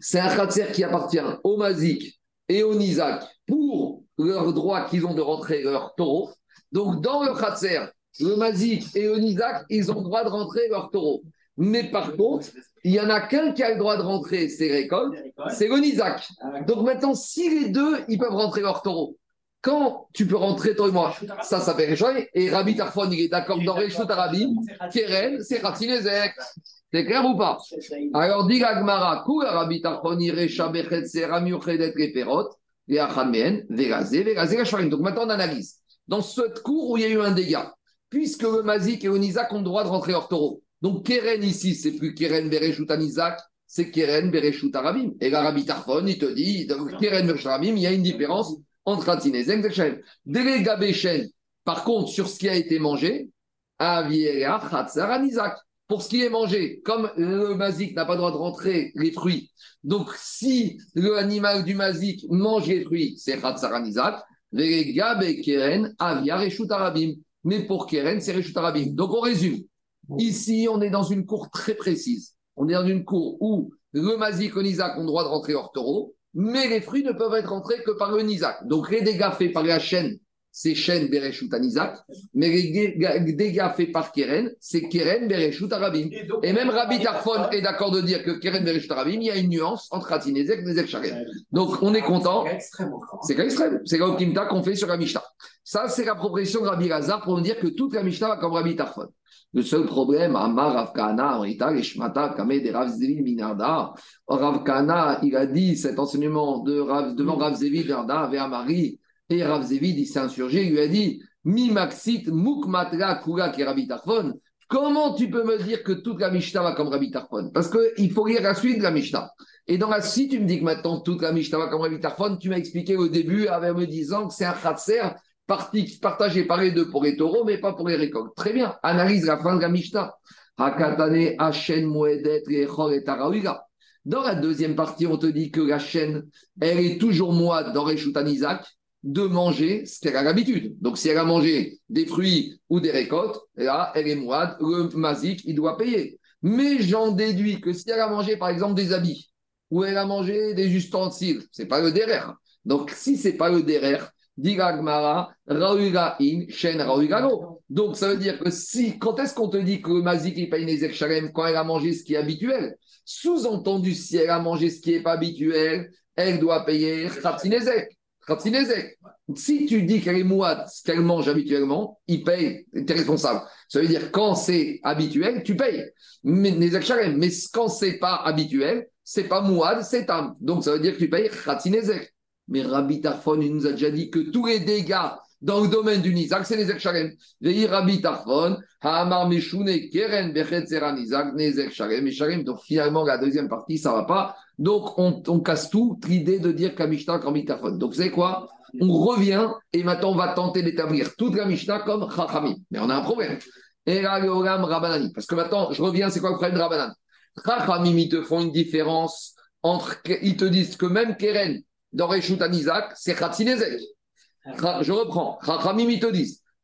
C'est un Khatser qui appartient au Mazik et au Nizak pour leur droit qu'ils ont de rentrer leur taureau. Donc, dans le Khatser, le Mazik et le Nizak, ils ont le droit de rentrer leur taureau. Mais par contre, il y en a qu'un qui a le droit de rentrer ses récoltes, c'est le Nizak. Donc maintenant, si les deux, ils peuvent rentrer leur taureau, quand tu peux rentrer, toi et moi, ça, fait Réchoy, et Rabbi Tarfon, il est d'accord dans Réchout Arabi, Keren, c'est Khatinezek. C'est clair ou pas? Alors, dit Gagmara, Kula Rabbi Tarfon, Irecha Bechet, Seramur, Chedet, Reperot, Veachamien, Vegazé, Vegazé, Gacharim. Donc maintenant, on analyse. Dans cette cour où il y a eu un dégât, puisque le Mazik et le Nizak ont le droit de rentrer leur taureau, donc Keren ici, c'est plus Keren Bereshut Anizak, c'est Keren Bereshut Arabim. Et l'Arabi Tarfon, il te dit, Keren Bereshut Arabim, il y a une différence entre Hatinezek et par contre, sur ce qui a été mangé, Aviera Chatzar Anizak. Pour ce qui est mangé, comme le mazik n'a pas le droit de rentrer les fruits, donc si l'animal du mazik mange les fruits, c'est Chatzar Anizak. Déléga Bekeren, Avia Reshut Arabim. Mais pour Keren, c'est Reshut Arabim. Donc on résume. Ici, on est dans une cour très précise. On est dans une cour où le mazik et le nizak ont le droit de rentrer hors taureau, mais les fruits ne peuvent être rentrés que par le nizak. Donc, les dégâts faits par la chaîne, c'est chaîne Bereshut Nizak, mais les dégâts faits par Keren, c'est Keren Bereshut Arabim. Et même Rabbi Tarfon est d'accord de dire que Keren Bereshut Arabim, il y a une nuance entre Hatinezek et Nezek Sharem. Donc, on est content. C'est l'extrême. C'est l'optimta qu'on fait sur la Mishnah. Ça, c'est la proposition de Rabbi Lazar pour nous dire que toute la Mishnah va comme Rabbi Tarfon. Le seul problème, Amar Rav Kahana, Ishmata, Kame de Rav Zevi Minarda. Rav Kahana, il a dit cet enseignement de Rav, devant Rav Zevi Minarda, avec Amari, et Rav Zevi, il s'est insurgé, il lui a dit Mi Maxit Mukmatra Kula Rabbi Tarfon. Comment tu peux me dire que toute la Mishnah va comme Rabbi Tarfon? Parce qu'il faut lire la suite de la Mishnah. Et la suite, tu me dis que maintenant toute la Mishnah va comme Rabbi Tarfon, tu m'as expliqué au début avec me disant que c'est un khatser partagé par les deux pour les taureaux, mais pas pour les récoltes. Très bien, analyse la fin de la Mishnah. Dans la deuxième partie, on te dit que la chaîne, elle est toujours moite dans Reshutan Isaac de manger ce qu'elle a l'habitude. Donc, si elle a mangé des fruits ou des récoltes, là, elle est moite, le mazik, il doit payer. Mais j'en déduis que si elle a mangé, par exemple, des habits, ou elle a mangé des ustensiles, c'est pas le derrière. Donc, si c'est pas le derrière, Donc, ça veut dire que si, quand est-ce qu'on te dit que le mazik, il paye Nezek Shalem quand elle a mangé ce qui est habituel? Sous-entendu, si elle a mangé ce qui n'est pas habituel, elle doit payer Khatsinezek. Khatsinezek. Si tu dis qu'elle est ce qu'elle mange habituellement, il paye, tu es responsable. Ça veut dire quand c'est habituel, tu payes. Mais, mais quand c'est pas habituel, c'est pas mouad, c'est tam. Donc ça veut dire que tu payes Khatsinezek. Mais Rabbi Tarfon, il nous a déjà dit que tous les dégâts dans le domaine du Nizak, c'est les Sharem. Veillez Rabbi Tarfon, Hamar Meshune, Keren, Bechet Nizak, Nezek Sharem et Sharem. Donc finalement, la deuxième partie, ça ne va pas. Donc on, casse tout, l'idée de dire qu'Amishta comme Tarfon. Donc vous savez quoi? On revient et maintenant on va tenter d'établir toute la Mishnah comme Chachami. Mais on a un problème. Rabanani. Parce que maintenant, je reviens, c'est quoi le problème de Rabanan Chachamim, ils te font une différence entre. Ils te disent que même Keren, dans Reshut Isaac, c'est Khatsinezek. Je reprends. Chachamim, ils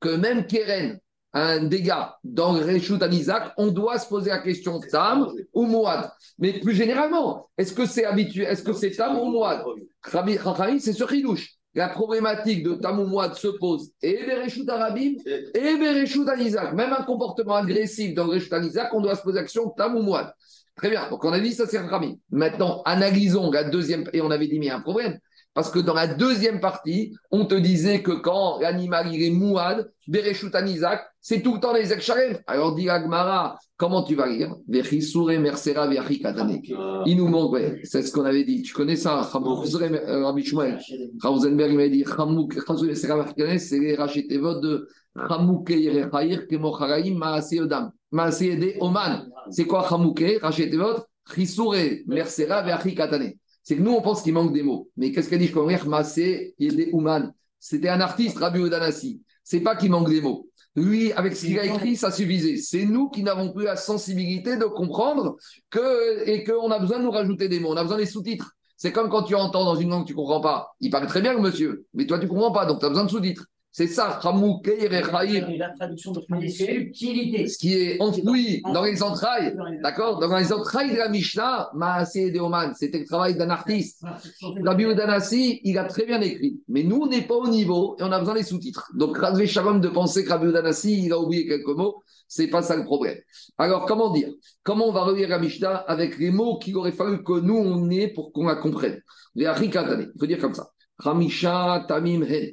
que même Keren, un dégât dans Reshut Isaac, on doit se poser la question Tam ou Mouad. Mais plus généralement, est-ce que c'est habituel, est-ce que c'est Tam ou Mouad Chachamim, c'est sur Chilouche. La problématique de Tam ou Mouad se pose et Bereshut Arabim et Bereshut Isaac. Même un comportement agressif dans Reshut Isaac, on doit se poser la question Tam ou Mouad. Très bien. Donc, on a dit ça, c'est Rami. Maintenant, analysons la deuxième. Et on avait dit, mais il y a un problème. Parce que dans la deuxième partie, on te disait que quand l'animal il est mouad, Bereshut Isaac, c'est tout le temps les Sharem. Alors dit Agmara, comment tu vas lire Katane. Il nous manque, ouais, c'est ce qu'on avait dit. Tu connais ça, euh, Rabbi Shmuel. Rausenberg, il m'a dit, c'est les rachetevot de Chamouke Yerechaïr Kemocharaim Maase Odam. Maase Ede Oman. C'est quoi Chamouke Rachetevot Chisure Mersera Katane. C'est que nous, on pense qu'il manque des mots. Mais qu'est-ce qu'elle dit Je comprends Maase Ede Oman. C'était un artiste, Rabbi Odanassi. C'est pas qu'il manque des mots. Lui, avec ce qu'il a écrit, ça suffisait. C'est nous qui n'avons plus la sensibilité de comprendre que, et qu'on a besoin de nous rajouter des mots. On a besoin des sous-titres. C'est comme quand tu entends dans une langue que tu comprends pas. Il parle très bien, monsieur, mais toi, tu comprends pas, donc tu as besoin de sous-titres. C'est ça, La traduction de subtilité. Ce qui est enfoui dans les entrailles, d'accord Dans les entrailles de la Mishnah, Maasé de Oman, c'était le travail d'un artiste. Rabbi Danassi, il a très bien écrit. Mais nous, on n'est pas au niveau et on a besoin des sous-titres. Donc, Razvé Shalom de penser que Rabbi Danassi, il a oublié quelques mots, c'est pas ça le problème. Alors, comment dire? Comment on va relire la Mishnah avec les mots qu'il aurait fallu que nous, on ait pour qu'on la comprenne? Les Il faut dire comme ça. Ramisha Tamim Hen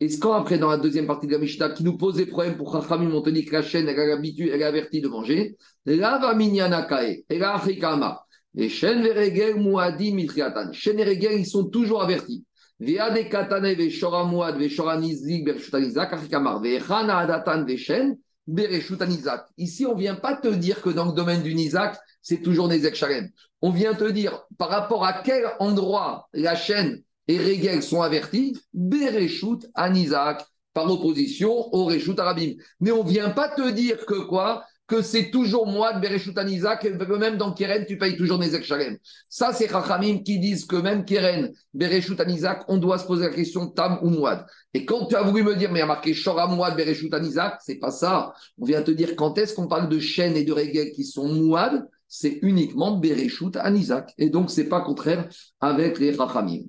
Est-ce quand après, dans la deuxième partie de la Mishnah, qui nous pose des problèmes pour Chachamim, on te dit que la chaîne, elle a l'habitude, elle est avertie de manger, là va minyana elle a afrikama. Les chaînes veregel muadi mitriatan. Chaînes et ils sont toujours avertis. Via des katane veshora muad veshora nizlik bereshutanizak afrikamar vechana adatan veshen bereshutanizak. Ici, on ne vient pas te dire que dans le domaine du nizak, c'est toujours Nezek Shalem. On vient te dire par rapport à quel endroit la chaîne et Régel sont avertis, Bereshut Anizak, par opposition au Reshut Arabim. Mais on vient pas te dire que quoi? Que c'est toujours moi de Bereshut Anizak, même dans Keren, tu payes toujours Nezek Shalem. Ça, c'est Chachamim qui disent que même Keren, Bereshut Anizak, on doit se poser la question Tam ou Mouad. Et quand tu as voulu me dire, mais il y a marqué Shora Mouad, Bereshut Anizak, c'est pas ça. On vient te dire quand est-ce qu'on parle de chaînes et de Régel qui sont Mouad c'est uniquement Bereshut Anizak. Et donc, c'est pas contraire avec les Rachamim.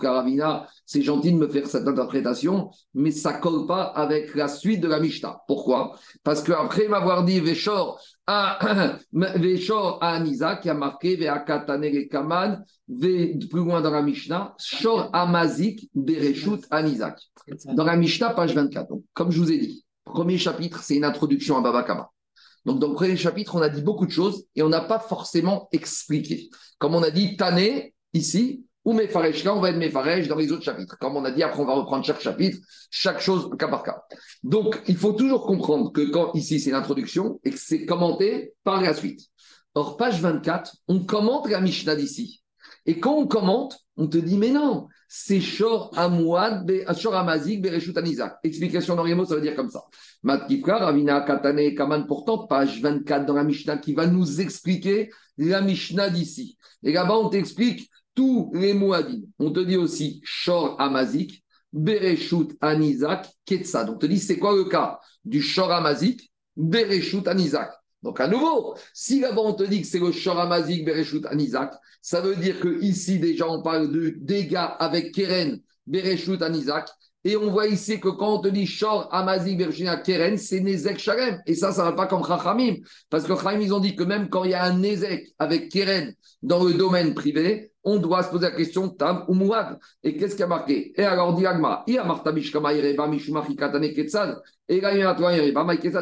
Karavina, c'est gentil de me faire cette interprétation, mais ça colle pas avec la suite de la Mishnah. Pourquoi? Parce qu'après m'avoir dit Veshor à, Veshor à qui a marqué Veakatane et Kaman, plus loin dans la Mishnah, Shor Amazik Bereshut Anizak. Dans la Mishnah, page 24. Donc, comme je vous ai dit, premier chapitre, c'est une introduction à Baba Kama. Donc, dans le premier chapitre, on a dit beaucoup de choses et on n'a pas forcément expliqué. Comme on a dit Tané, ici, ou Mefaresh, là, on va être Mefaresh dans les autres chapitres. Comme on a dit, après, on va reprendre chaque chapitre, chaque chose cas par cas. Donc, il faut toujours comprendre que quand ici, c'est l'introduction et que c'est commenté par la suite. Or, page 24, on commente la Mishnah d'ici. Et quand on commente, on te dit, mais non, c'est Shor Amouad, Shor Amazik, Bereshut Anizak. Explication dans les mots, ça veut dire comme ça. Matkifka, Ravina Katane Kaman, pourtant, page 24 dans la Mishnah qui va nous expliquer la Mishnah d'ici. Et là-bas, on t'explique tous les Mouadim. On te dit aussi Shor Amazik, Bereshut Anizak, Ketsa. Donc, on te dit, c'est quoi le cas du Shor Amazik, Bereshut Anizak? Donc à nouveau, si là-bas dit que c'est le Shoramazik Bereshut Anizak, ça veut dire que ici déjà on parle de dégâts avec Keren Bereshut Anizak. Et on voit ici que quand on te dit Shor Amazik Bereshut Keren, c'est Nezek Sharem. Et ça, ça ne va pas comme Chachamim. Parce que Chachamim, ils ont dit que même quand il y a un Nezek avec Keren dans le domaine privé, on doit se poser la question Tam ou Mouad. Et qu'est-ce qui a marqué? Et alors, dit Agma,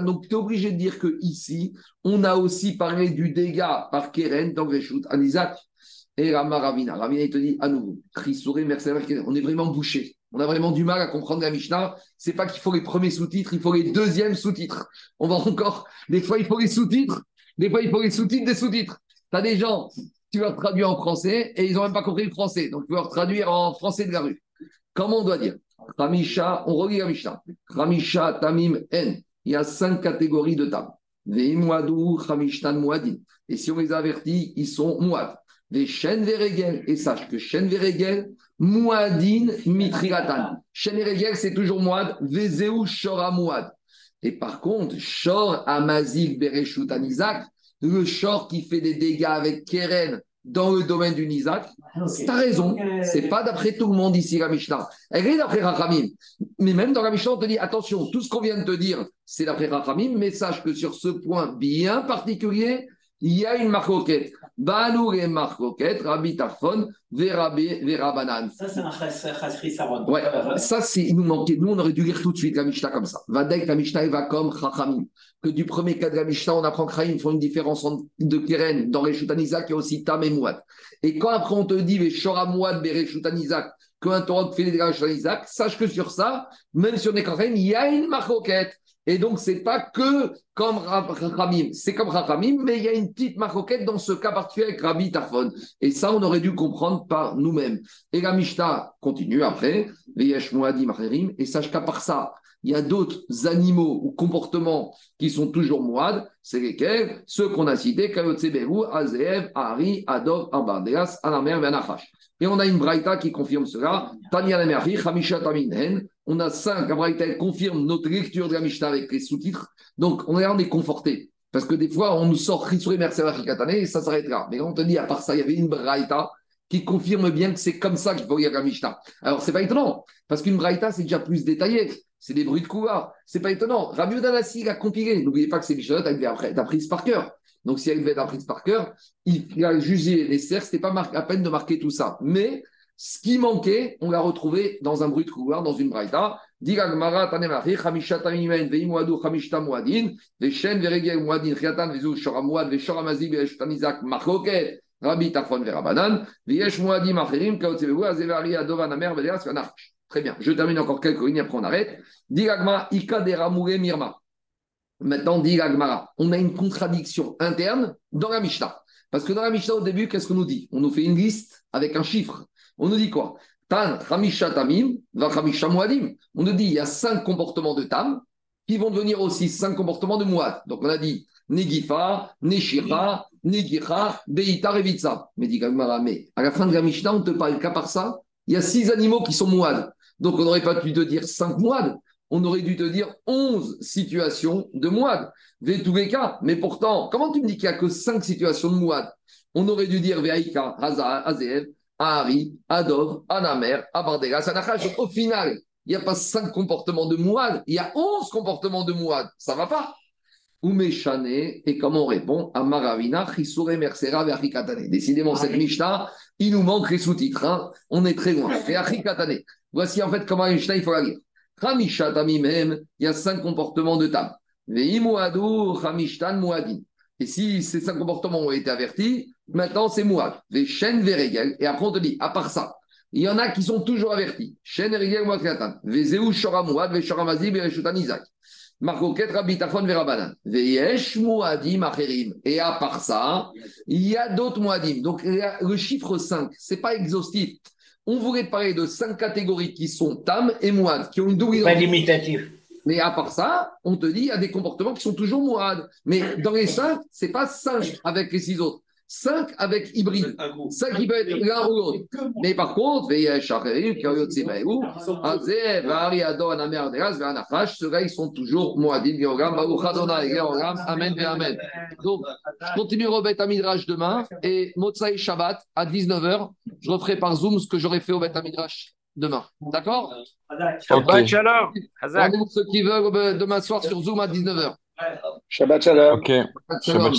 donc, tu es obligé de dire que ici, on a aussi parlé du dégât par Keren dans Greshut, Isaac. Et Rama Ravina, Ravina, il te dit à nouveau, on est vraiment bouché. On a vraiment du mal à comprendre la Mishnah. C'est pas qu'il faut les premiers sous-titres, il faut les deuxièmes sous-titres. On va encore, des fois il faut les sous-titres, des fois il faut les sous-titres des sous-titres. Tu as des gens, tu leur traduis en français et ils n'ont même pas compris le français. Donc, tu vas traduire en français de la rue. Comment on doit dire? Ramisha, on relit la Mishnah. Ramisha, Tamim, En. Il y a cinq catégories de tam. Et si on les avertit, ils sont Mouad. Des chaînes Veregel. Et sache que chaînes Veregel, Mouadin Mitrilatan. Regel, c'est toujours Mouad. Vezeu Shora Mouad. Et par contre, Shor Amazik Bereshut Anizak, le Shor qui fait des dégâts avec Keren dans le domaine du Nizak, t'as raison, c'est pas d'après tout le monde ici la Mishnah. Elle est d'après Rachamim. Mais même dans la Mishnah, on te dit attention, tout ce qu'on vient de te dire, c'est d'après Rachamim, mais sache que sur ce point bien particulier, il y a une marcoquette. Balou et marcoquette, Rabbi Tarfon, Verabanan. Ça, c'est un chasri saron. Ouais, ça, c'est, il nous manquait. Nous, on aurait dû lire tout de suite la Mishnah comme ça. Vadek, la Mishnah, va comme Chachamim. Que du premier cas de la Mishnah, on apprend que Chachamim font une différence entre de Keren dans Reshutanizak et aussi Tam et Mouad. Et quand après on te dit, les Shora Mouad, Bereshutanizak, qu'un Torah fait les dégâts Reshutanizak, sache que sur ça, même si on est Chachamim, il y a une marcoquette. Et donc, c'est pas que comme Rachamim, c'est comme Rachamim, mais il y a une petite maroquette dans ce cas particulier avec Rabbi Tarfon. Et ça, on aurait dû comprendre par nous-mêmes. Et la Mishnah continue après, et sache qu'à part ça, il y a d'autres animaux ou comportements qui sont toujours moades, c'est lesquels? Ceux qu'on a cités, Kayotseberu, Azeev, Ari, Adov, Abardeas, Anamer, Benachash. Et on a une braïta qui confirme cela. Tanya Taminen. On a cinq. La braïta confirme notre lecture de la Mishnah avec les sous-titres. Donc, on est, on est conforté. Parce que des fois, on nous sort Risuri Mercedes Katane et ça s'arrêtera. Mais on te dit, à part ça, il y avait une braïta qui confirme bien que c'est comme ça qu'il faut lire la Mishnah. Alors, c'est pas étonnant. Parce qu'une braïta, c'est déjà plus détaillé. C'est des bruits de couloir. C'est pas étonnant. Rabbi Danassi a compilé. N'oubliez pas que c'est Mishnah, t'as prise par cœur. Donc, si elle devait être apprise par cœur, il a jugé ce n'était pas à peine de marquer tout ça. Mais ce qui manquait, on l'a retrouvé dans un bruit de couloir, dans une braïta. Très bien, je termine encore quelques lignes, après on arrête. Digagma, Ika Mirma. Maintenant, dit l'Agmara, on a une contradiction interne dans la Mishnah. Parce que dans la Mishnah, au début, qu'est-ce qu'on nous dit? On nous fait une liste avec un chiffre. On nous dit quoi? Tan, Hamisha Tamim, va Hamisha Muadim. On nous dit il y a cinq comportements de Tam qui vont devenir aussi cinq comportements de Muad. Donc on a dit Negifa, Neshira, Negicha, Beita, Revitsa. Mais dit mais à la fin de la Mishnah, on te parle qu'à part ça, il y a six animaux qui sont Muad. Donc on n'aurait pas pu te dire cinq Muad on aurait dû te dire 11 situations de mouad. cas. Mais pourtant, comment tu me dis qu'il n'y a que 5 situations de mouad On aurait dû dire Veaïka, Azeev, Ahari, Adov, Anamer, Abardega, Sanachash. Au final, il n'y a pas 5 comportements de mouad, il y a 11 comportements de mouad. Ça ne va pas Umeshane, et comment on répond À Maravina, Chisure, Mersera, Décidément, cette Mishnah, il nous manque les sous-titres. Hein. on est très loin. Voici en fait comment Mishnah, il faut la lire. Hamishat même, il y a cinq comportements de Tam. Hamishtan Muadin. Et si ces cinq comportements ont été avertis, maintenant c'est Muad. Les chaînes Veregel. Et après on te dit, à part ça, il y en a qui sont toujours avertis. Chaîne Veregel Muad Katan. Vezeu Shora Muad, Veshora Mazib, Veshutan Isaac. Marcoquet Rabbi Tafon Verabanan. Veyesh Muadim Acherim. Et à part ça, il y a d'autres Muadim. Donc le chiffre 5, c'est pas exhaustif on voulait parler de cinq catégories qui sont tam et mouad, qui ont une double Pas limitatif. Mais à part ça, on te dit, il y a des comportements qui sont toujours mouad. Mais dans les cinq, c'est pas cinq avec les six autres. 5 avec hybride. 5 qui peut être l'un ou l'autre. Mais par contre, ceux-là, ils sont toujours Moadim, Amen, Amen. Donc, je continue Robert Amidrash demain et Motsai Shabbat à 19h. Je referai par Zoom ce que j'aurais fait au Bet Amidrash demain. D'accord? Shabbat Shalom. Ceux qui veulent demain soir sur Zoom à 19h. Shabbat Shalom. Ok. Shabbat